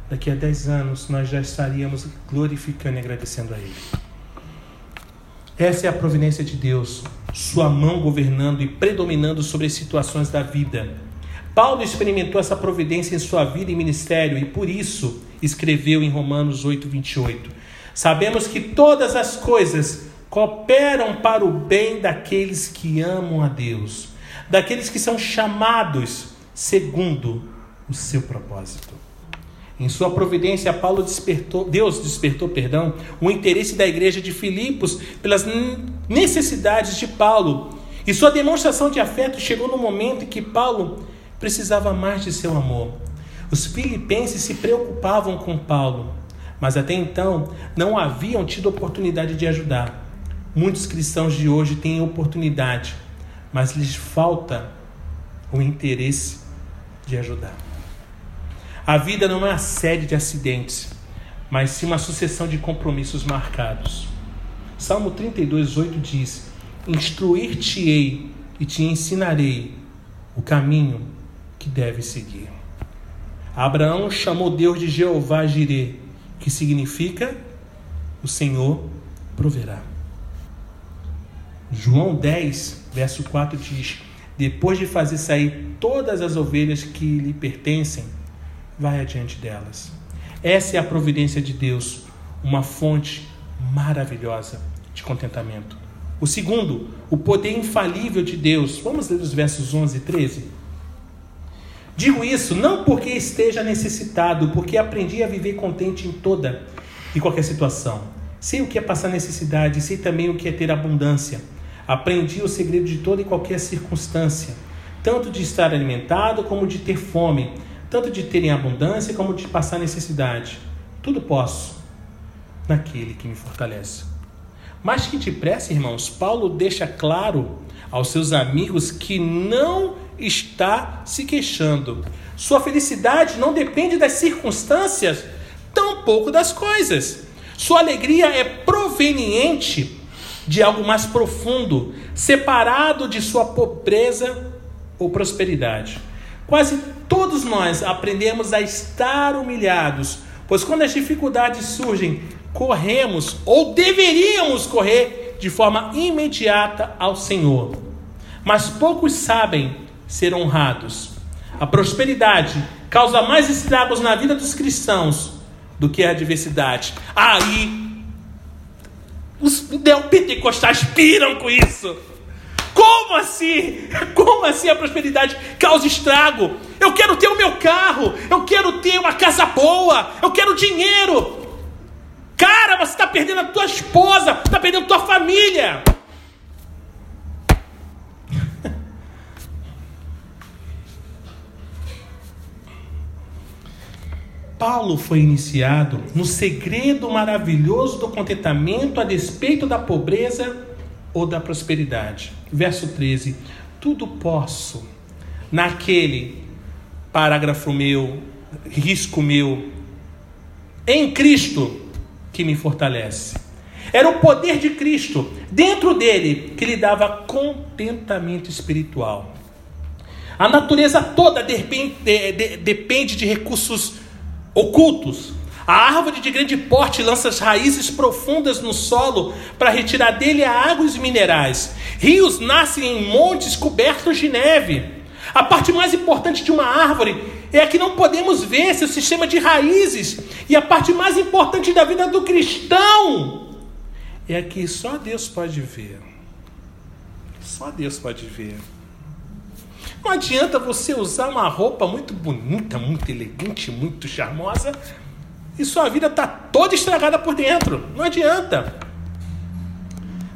daqui a dez anos, nós já estaríamos glorificando e agradecendo a Ele. Essa é a providência de Deus, Sua mão governando e predominando sobre as situações da vida. Paulo experimentou essa providência em sua vida e ministério e por isso escreveu em Romanos 8, 28. Sabemos que todas as coisas cooperam para o bem daqueles que amam a Deus, daqueles que são chamados segundo o seu propósito. Em sua providência, Paulo despertou, Deus despertou, perdão, o interesse da igreja de Filipos pelas necessidades de Paulo. E sua demonstração de afeto chegou no momento em que Paulo precisava mais de seu amor. Os filipenses se preocupavam com Paulo, mas até então não haviam tido oportunidade de ajudar. Muitos cristãos de hoje têm oportunidade, mas lhes falta o interesse de ajudar. A vida não é uma série de acidentes, mas sim uma sucessão de compromissos marcados. Salmo 32, 8 diz: Instruir-te-ei e te ensinarei o caminho que deve seguir. Abraão chamou Deus de Jeová Jirê, que significa o Senhor proverá. João 10, verso 4 diz: Depois de fazer sair todas as ovelhas que lhe pertencem, vai adiante delas. Essa é a providência de Deus, uma fonte maravilhosa de contentamento. O segundo, o poder infalível de Deus. Vamos ler os versos 11 e 13? Digo isso não porque esteja necessitado, porque aprendi a viver contente em toda e qualquer situação. Sei o que é passar necessidade, sei também o que é ter abundância. Aprendi o segredo de toda e qualquer circunstância, tanto de estar alimentado como de ter fome tanto de ter em abundância como de passar necessidade. Tudo posso naquele que me fortalece. Mas que depressa, irmãos, Paulo deixa claro aos seus amigos que não está se queixando. Sua felicidade não depende das circunstâncias, tampouco das coisas. Sua alegria é proveniente de algo mais profundo, separado de sua pobreza ou prosperidade. Quase todos nós aprendemos a estar humilhados, pois quando as dificuldades surgem, corremos ou deveríamos correr de forma imediata ao Senhor. Mas poucos sabem ser honrados. A prosperidade causa mais estragos na vida dos cristãos do que a adversidade. Aí, os neopentecostais piram com isso. Como assim? Como assim a prosperidade causa estrago? Eu quero ter o meu carro, eu quero ter uma casa boa, eu quero dinheiro. Cara, você está perdendo a tua esposa, está perdendo a tua família. Paulo foi iniciado no segredo maravilhoso do contentamento a despeito da pobreza ou da prosperidade. Verso 13: Tudo posso naquele parágrafo meu, risco meu, em Cristo que me fortalece. Era o poder de Cristo dentro dele que lhe dava contentamento espiritual. A natureza toda depende de, de, depende de recursos ocultos, a árvore de grande porte lança as raízes profundas no solo para retirar dele a água e os minerais. Rios nascem em montes cobertos de neve. A parte mais importante de uma árvore é a que não podemos ver, seu sistema de raízes. E a parte mais importante da vida do cristão é a que só Deus pode ver. Só Deus pode ver. Não adianta você usar uma roupa muito bonita, muito elegante, muito charmosa, e sua vida está toda estragada por dentro. Não adianta.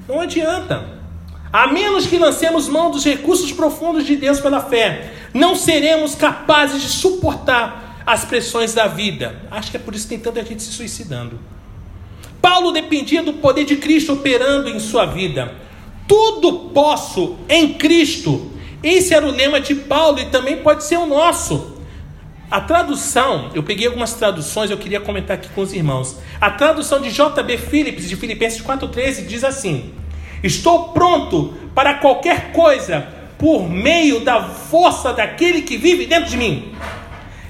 Não adianta. A menos que lancemos mão dos recursos profundos de Deus pela fé, não seremos capazes de suportar as pressões da vida. Acho que é por isso que tem tanta gente se suicidando. Paulo dependia do poder de Cristo operando em sua vida. Tudo posso em Cristo. Esse era o lema de Paulo e também pode ser o nosso. A tradução, eu peguei algumas traduções, eu queria comentar aqui com os irmãos. A tradução de J.B. Phillips, de Filipenses 4,13, diz assim: Estou pronto para qualquer coisa por meio da força daquele que vive dentro de mim.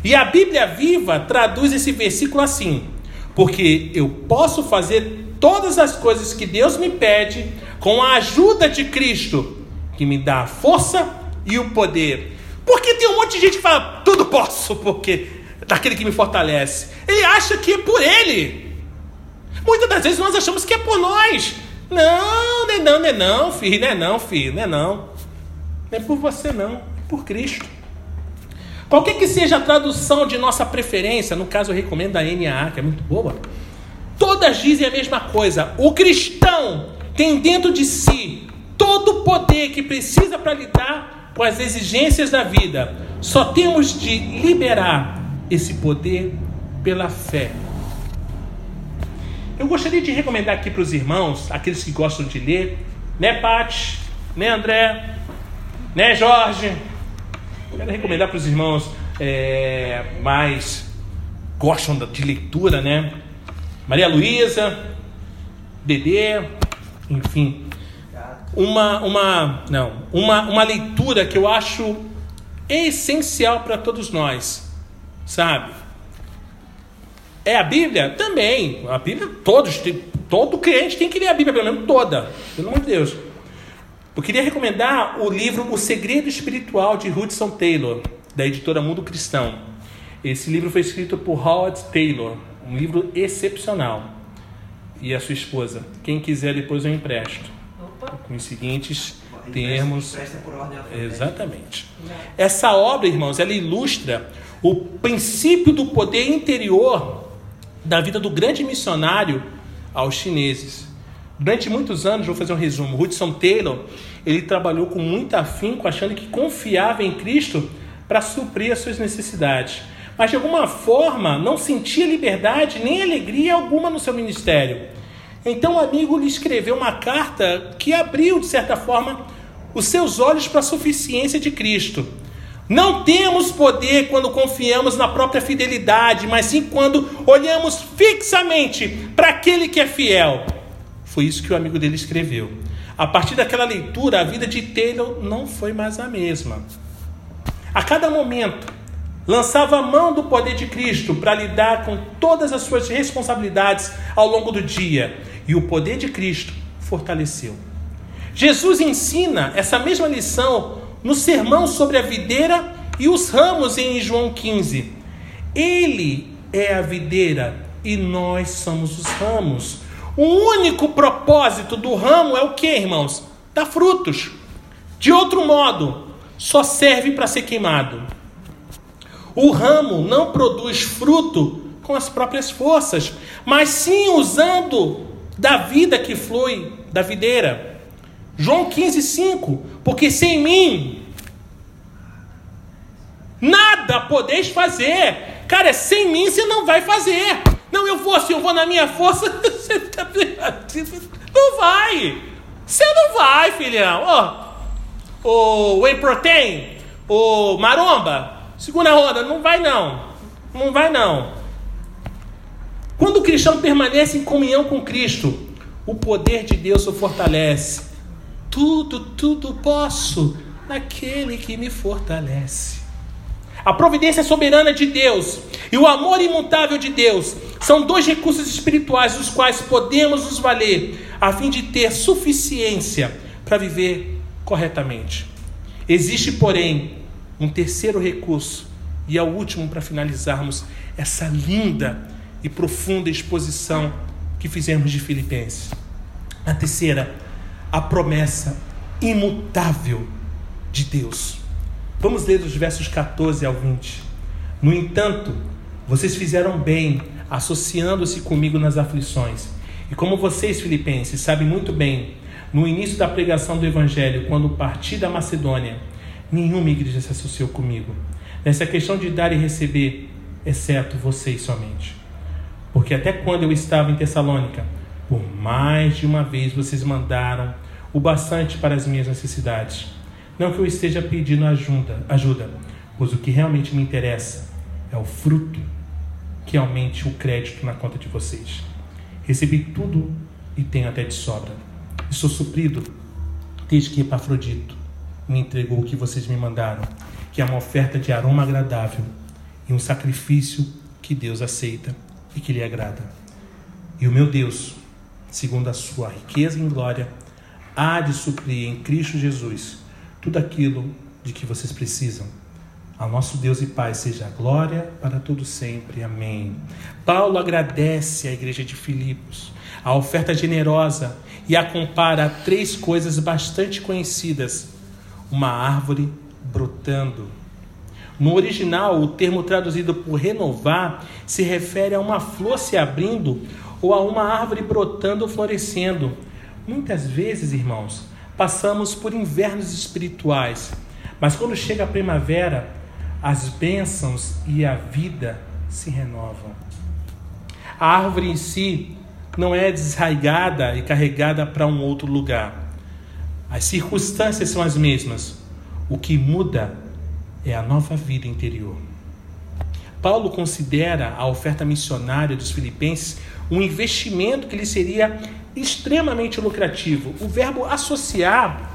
E a Bíblia Viva traduz esse versículo assim: porque eu posso fazer todas as coisas que Deus me pede com a ajuda de Cristo, que me dá a força e o poder. Porque tem um monte de gente que fala, tudo posso, porque daquele que me fortalece. Ele acha que é por ele. Muitas das vezes nós achamos que é por nós. Não, não é não, não é não, filho, não é não, filho, não é não. Não é por você não, é por Cristo. Qualquer que seja a tradução de nossa preferência, no caso eu recomendo a NAA, que é muito boa, todas dizem a mesma coisa. O cristão tem dentro de si todo o poder que precisa para lidar com as exigências da vida. Só temos de liberar esse poder pela fé. Eu gostaria de recomendar aqui para os irmãos, aqueles que gostam de ler, né, Paty, né, André, né, Jorge, Quero recomendar para os irmãos é, mais gostam de leitura, né? Maria Luísa, Dedê, enfim. Uma, uma, não, uma, uma leitura que eu acho essencial para todos nós, sabe? É a Bíblia? Também. A Bíblia, todos, todo crente tem que ler a Bíblia, pelo menos toda, pelo amor de Deus. Eu queria recomendar o livro O Segredo Espiritual de Hudson Taylor, da editora Mundo Cristão. Esse livro foi escrito por Howard Taylor, um livro excepcional. E a sua esposa. Quem quiser depois eu empresto. Com os seguintes termos. Exatamente. Essa obra, irmãos, ela ilustra o princípio do poder interior da vida do grande missionário aos chineses. Durante muitos anos, vou fazer um resumo, Hudson Taylor, ele trabalhou com muito afinco, achando que confiava em Cristo para suprir as suas necessidades. Mas de alguma forma não sentia liberdade nem alegria alguma no seu ministério. Então o amigo lhe escreveu uma carta que abriu, de certa forma, os seus olhos para a suficiência de Cristo. Não temos poder quando confiamos na própria fidelidade, mas sim quando olhamos fixamente para aquele que é fiel. Foi isso que o amigo dele escreveu. A partir daquela leitura, a vida de Taylor não foi mais a mesma. A cada momento, lançava a mão do poder de Cristo para lidar com todas as suas responsabilidades ao longo do dia, e o poder de Cristo fortaleceu. Jesus ensina essa mesma lição no sermão sobre a videira e os ramos em João 15. Ele é a videira e nós somos os ramos. O único propósito do ramo é o que, irmãos? Dar frutos. De outro modo, só serve para ser queimado. O ramo não produz fruto com as próprias forças, mas sim usando da vida que flui da videira. João 15, 5. Porque sem mim nada podeis fazer. Cara, sem mim você não vai fazer. Não, eu vou assim, eu vou na minha força. não vai. Você não vai, filhão. Ó, oh, o Whey Protein, o Maromba, segunda roda, não vai não. Não vai não. Quando o cristão permanece em comunhão com Cristo, o poder de Deus o fortalece. Tudo, tudo posso naquele que me fortalece. A providência soberana de Deus e o amor imutável de Deus são dois recursos espirituais dos quais podemos nos valer a fim de ter suficiência para viver corretamente. Existe, porém, um terceiro recurso e é o último para finalizarmos essa linda e profunda exposição que fizemos de Filipenses. A terceira, a promessa imutável de Deus. Vamos ler dos versos 14 ao 20. No entanto, vocês fizeram bem associando-se comigo nas aflições. E como vocês, filipenses, sabem muito bem, no início da pregação do Evangelho, quando parti da Macedônia, nenhuma igreja se associou comigo. Nessa questão de dar e receber, exceto vocês somente. Porque até quando eu estava em Tessalônica, por mais de uma vez vocês mandaram o bastante para as minhas necessidades. Não que eu esteja pedindo ajuda, ajuda, pois o que realmente me interessa é o fruto que aumente o crédito na conta de vocês. Recebi tudo e tenho até de sobra. e sou suprido desde que Epafrodito me entregou o que vocês me mandaram, que é uma oferta de aroma agradável e um sacrifício que Deus aceita e que lhe agrada. E o meu Deus, segundo a sua riqueza em glória, há de suprir em Cristo Jesus tudo aquilo de que vocês precisam. Ao nosso Deus e Pai seja a glória para todo sempre. Amém. Paulo agradece à igreja de Filipos a oferta generosa e a compara a três coisas bastante conhecidas: uma árvore brotando. No original, o termo traduzido por renovar se refere a uma flor se abrindo ou a uma árvore brotando ou florescendo. Muitas vezes, irmãos, passamos por invernos espirituais, mas quando chega a primavera, as bênçãos e a vida se renovam. A árvore em si não é desraigada e carregada para um outro lugar. As circunstâncias são as mesmas. O que muda é a nova vida interior. Paulo considera a oferta missionária dos filipenses um investimento que lhe seria extremamente lucrativo. O verbo associar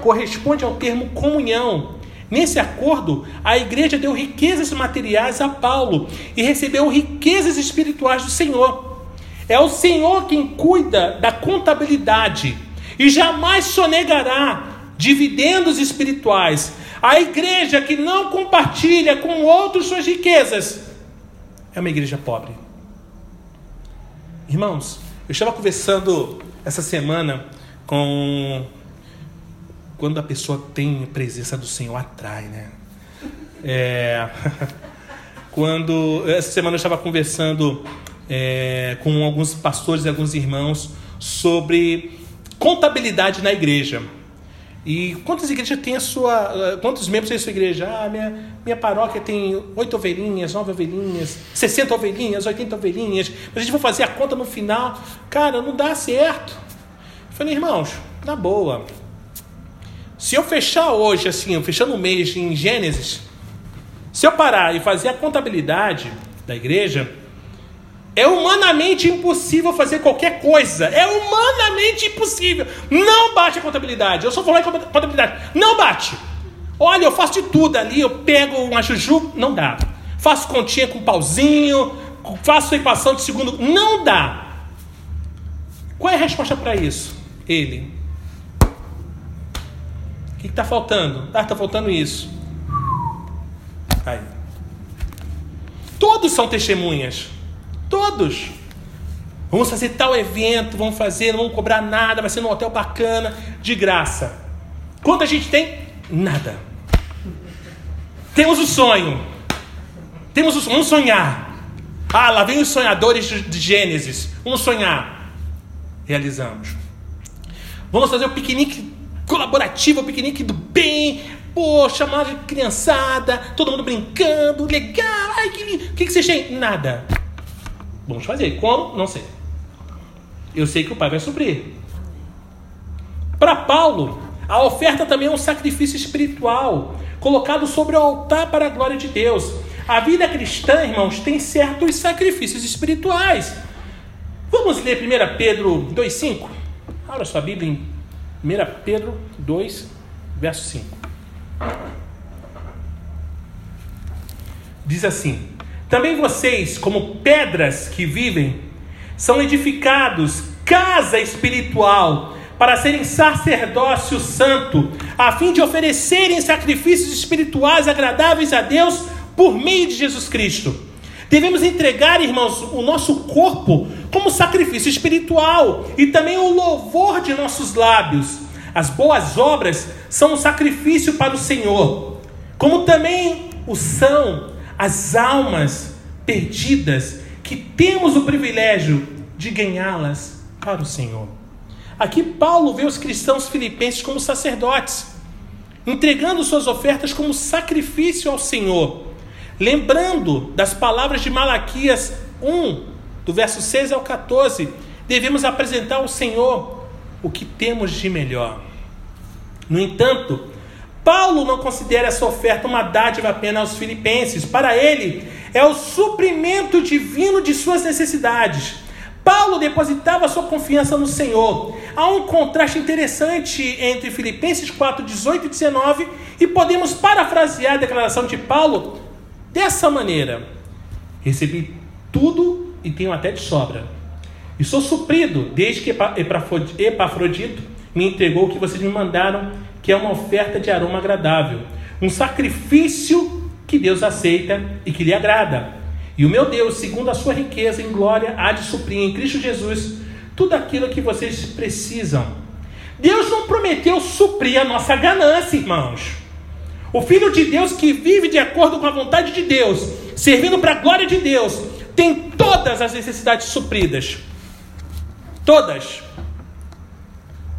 corresponde ao termo comunhão. Nesse acordo, a igreja deu riquezas materiais a Paulo e recebeu riquezas espirituais do Senhor. É o Senhor quem cuida da contabilidade e jamais sonegará dividendos espirituais. A igreja que não compartilha com outros suas riquezas é uma igreja pobre. Irmãos, eu estava conversando essa semana com. Quando a pessoa tem presença do Senhor, atrai, né? É... Quando. Essa semana eu estava conversando é, com alguns pastores e alguns irmãos sobre contabilidade na igreja. E quantas igrejas tem a sua. Quantos membros tem a sua igreja? Ah, minha, minha paróquia tem oito ovelhinhas, nove ovelhinhas, 60 ovelhinhas, 80 ovelhinhas. Mas a gente vai fazer a conta no final. Cara, não dá certo. Eu falei, irmãos, na boa. Se eu fechar hoje, assim, fechando o mês em Gênesis, se eu parar e fazer a contabilidade da igreja, é humanamente impossível fazer qualquer coisa. É humanamente impossível. Não bate a contabilidade. Eu só vou em contabilidade. Não bate. Olha, eu faço de tudo ali. Eu pego uma juju. Não dá. Faço continha com pauzinho. Faço equação de segundo. Não dá. Qual é a resposta para isso? Ele. O que está faltando? Ah, está faltando isso. Aí. Todos são testemunhas. Todos. Vamos fazer tal evento, vamos fazer, não vamos cobrar nada, vai ser num hotel bacana, de graça. Quanto a gente tem? Nada. Temos o sonho. Temos o vamos sonhar. Ah, lá vem os sonhadores de Gênesis. Vamos sonhar. Realizamos. Vamos fazer o piquenique colaborativo, o piquenique do bem. Pô, chamar de criançada, todo mundo brincando, legal. Ai, que, que, que vocês têm? Nada. Vamos fazer. Como? Não sei. Eu sei que o Pai vai suprir. Para Paulo, a oferta também é um sacrifício espiritual, colocado sobre o altar para a glória de Deus. A vida cristã, irmãos, tem certos sacrifícios espirituais. Vamos ler 1 Pedro 2,5? Abra sua Bíblia em 1 Pedro 2, verso 5. Diz assim: também vocês, como pedras que vivem, são edificados casa espiritual para serem sacerdócio santo, a fim de oferecerem sacrifícios espirituais agradáveis a Deus por meio de Jesus Cristo. Devemos entregar, irmãos, o nosso corpo como sacrifício espiritual e também o louvor de nossos lábios. As boas obras são um sacrifício para o Senhor, como também o são as almas perdidas que temos o privilégio de ganhá-las para o Senhor. Aqui Paulo vê os cristãos filipenses como sacerdotes, entregando suas ofertas como sacrifício ao Senhor, lembrando das palavras de Malaquias 1, do verso 6 ao 14, devemos apresentar ao Senhor o que temos de melhor. No entanto, Paulo não considera essa oferta uma dádiva apenas aos filipenses. Para ele, é o suprimento divino de suas necessidades. Paulo depositava sua confiança no Senhor. Há um contraste interessante entre Filipenses 4, 18 e 19, e podemos parafrasear a declaração de Paulo dessa maneira: Recebi tudo e tenho até de sobra. E sou suprido desde que Epafrodito me entregou o que vocês me mandaram, que é uma oferta de aroma agradável, um sacrifício que Deus aceita e que lhe agrada. E o meu Deus, segundo a sua riqueza em glória, há de suprir em Cristo Jesus tudo aquilo que vocês precisam. Deus não prometeu suprir a nossa ganância, irmãos. O Filho de Deus que vive de acordo com a vontade de Deus, servindo para a glória de Deus, tem todas as necessidades supridas. Todas.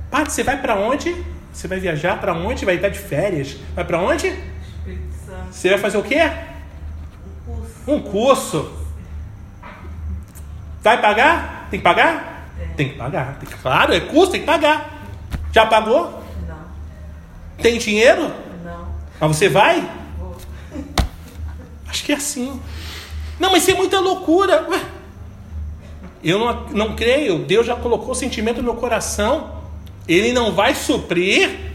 Paty, você vai para onde? Você vai viajar para onde? Vai estar de férias? Vai para onde? Você vai fazer o quê? Um curso. Vai pagar? Tem que pagar? Tem que pagar. Tem que, claro, é custo, tem que pagar. Já pagou? Não. Tem dinheiro? Não. Mas você vai? Vou. Acho que é assim. Não, mas isso é muita loucura. Ué, eu não, não creio. Deus já colocou o sentimento no meu coração. Ele não vai suprir.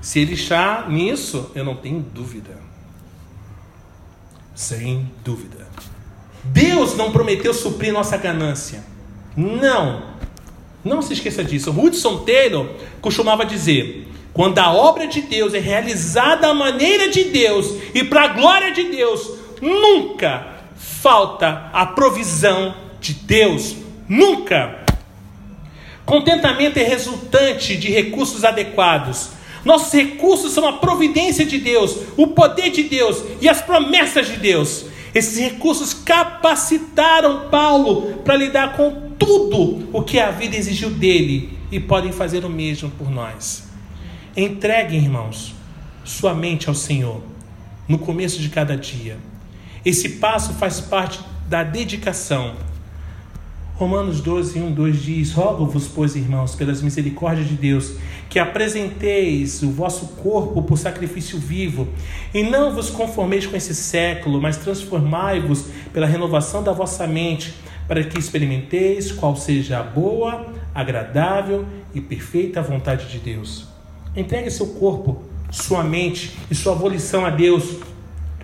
Se ele está nisso, eu não tenho dúvida. Sem dúvida. Deus não prometeu suprir nossa ganância. Não. Não se esqueça disso. Hudson Taylor costumava dizer: quando a obra de Deus é realizada à maneira de Deus e para a glória de Deus, nunca falta a provisão de Deus. Nunca. Contentamento é resultante de recursos adequados. Nossos recursos são a providência de Deus, o poder de Deus e as promessas de Deus. Esses recursos capacitaram Paulo para lidar com tudo o que a vida exigiu dele e podem fazer o mesmo por nós. Entregue, irmãos, sua mente ao Senhor no começo de cada dia. Esse passo faz parte da dedicação Romanos 12, 1, 2 diz: Rogo-vos, pois, irmãos, pelas misericórdias de Deus, que apresenteis o vosso corpo por sacrifício vivo, e não vos conformeis com esse século, mas transformai-vos pela renovação da vossa mente, para que experimenteis qual seja a boa, agradável e perfeita vontade de Deus. Entregue seu corpo, sua mente e sua volição a Deus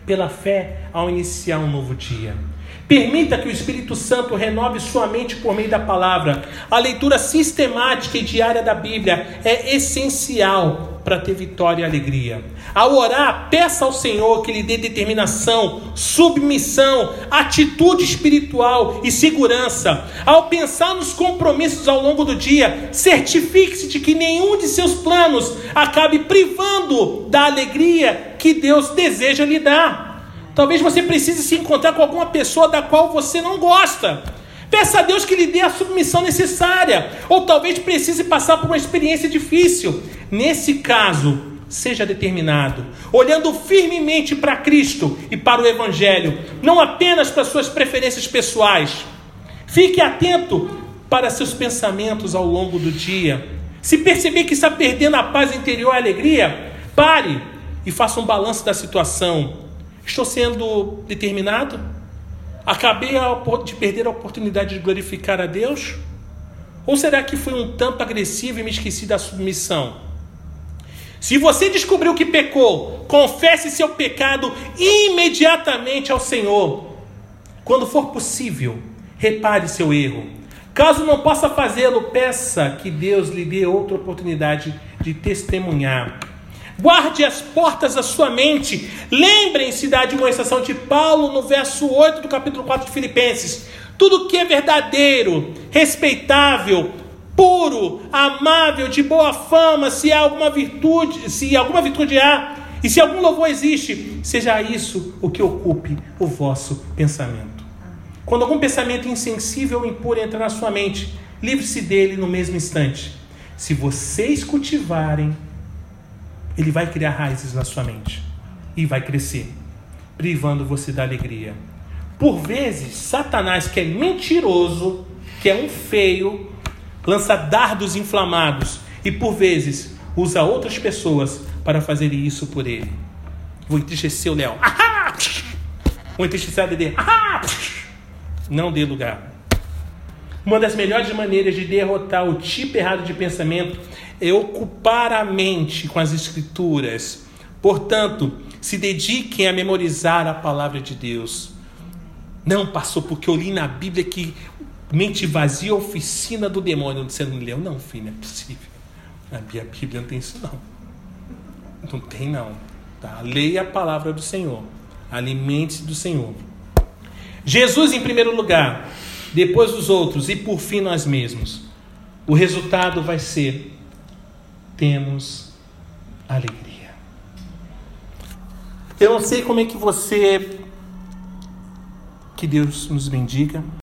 pela fé ao iniciar um novo dia. Permita que o Espírito Santo renove sua mente por meio da palavra. A leitura sistemática e diária da Bíblia é essencial para ter vitória e alegria. Ao orar, peça ao Senhor que lhe dê determinação, submissão, atitude espiritual e segurança. Ao pensar nos compromissos ao longo do dia, certifique-se de que nenhum de seus planos acabe privando da alegria que Deus deseja lhe dar. Talvez você precise se encontrar com alguma pessoa da qual você não gosta. Peça a Deus que lhe dê a submissão necessária. Ou talvez precise passar por uma experiência difícil. Nesse caso, seja determinado, olhando firmemente para Cristo e para o Evangelho, não apenas para suas preferências pessoais. Fique atento para seus pensamentos ao longo do dia. Se perceber que está perdendo a paz interior e a alegria, pare e faça um balanço da situação Estou sendo determinado? Acabei de perder a oportunidade de glorificar a Deus? Ou será que fui um tanto agressivo e me esqueci da submissão? Se você descobriu que pecou, confesse seu pecado imediatamente ao Senhor. Quando for possível, repare seu erro. Caso não possa fazê-lo, peça que Deus lhe dê outra oportunidade de testemunhar. Guarde as portas da sua mente. Lembrem-se da admoestação de Paulo no verso 8 do capítulo 4 de Filipenses. Tudo que é verdadeiro, respeitável, puro, amável, de boa fama, se há alguma virtude, se alguma virtude há, e se algum louvor existe, seja isso o que ocupe o vosso pensamento. Quando algum pensamento insensível ou impuro entrar na sua mente, livre-se dele no mesmo instante. Se vocês cultivarem ele vai criar raízes na sua mente e vai crescer, privando você da alegria. Por vezes, Satanás, que é mentiroso, que é um feio, lança dardos inflamados e por vezes usa outras pessoas para fazer isso por ele. Vou entristecer o Léo. Vou entristecer a Dedê. Não dê lugar. Uma das melhores maneiras de derrotar o tipo errado de pensamento é ocupar a mente com as Escrituras. Portanto, se dediquem a memorizar a palavra de Deus. Não passou porque eu li na Bíblia que mente vazia é oficina do demônio. Você não leu? Não, filho, não é possível. A Bíblia não tem isso, não. Não tem, não. Tá? Leia a palavra do Senhor. Alimente-se do Senhor. Jesus em primeiro lugar, depois os outros e por fim nós mesmos. O resultado vai ser: temos alegria. Eu não sei como é que você. Que Deus nos bendiga.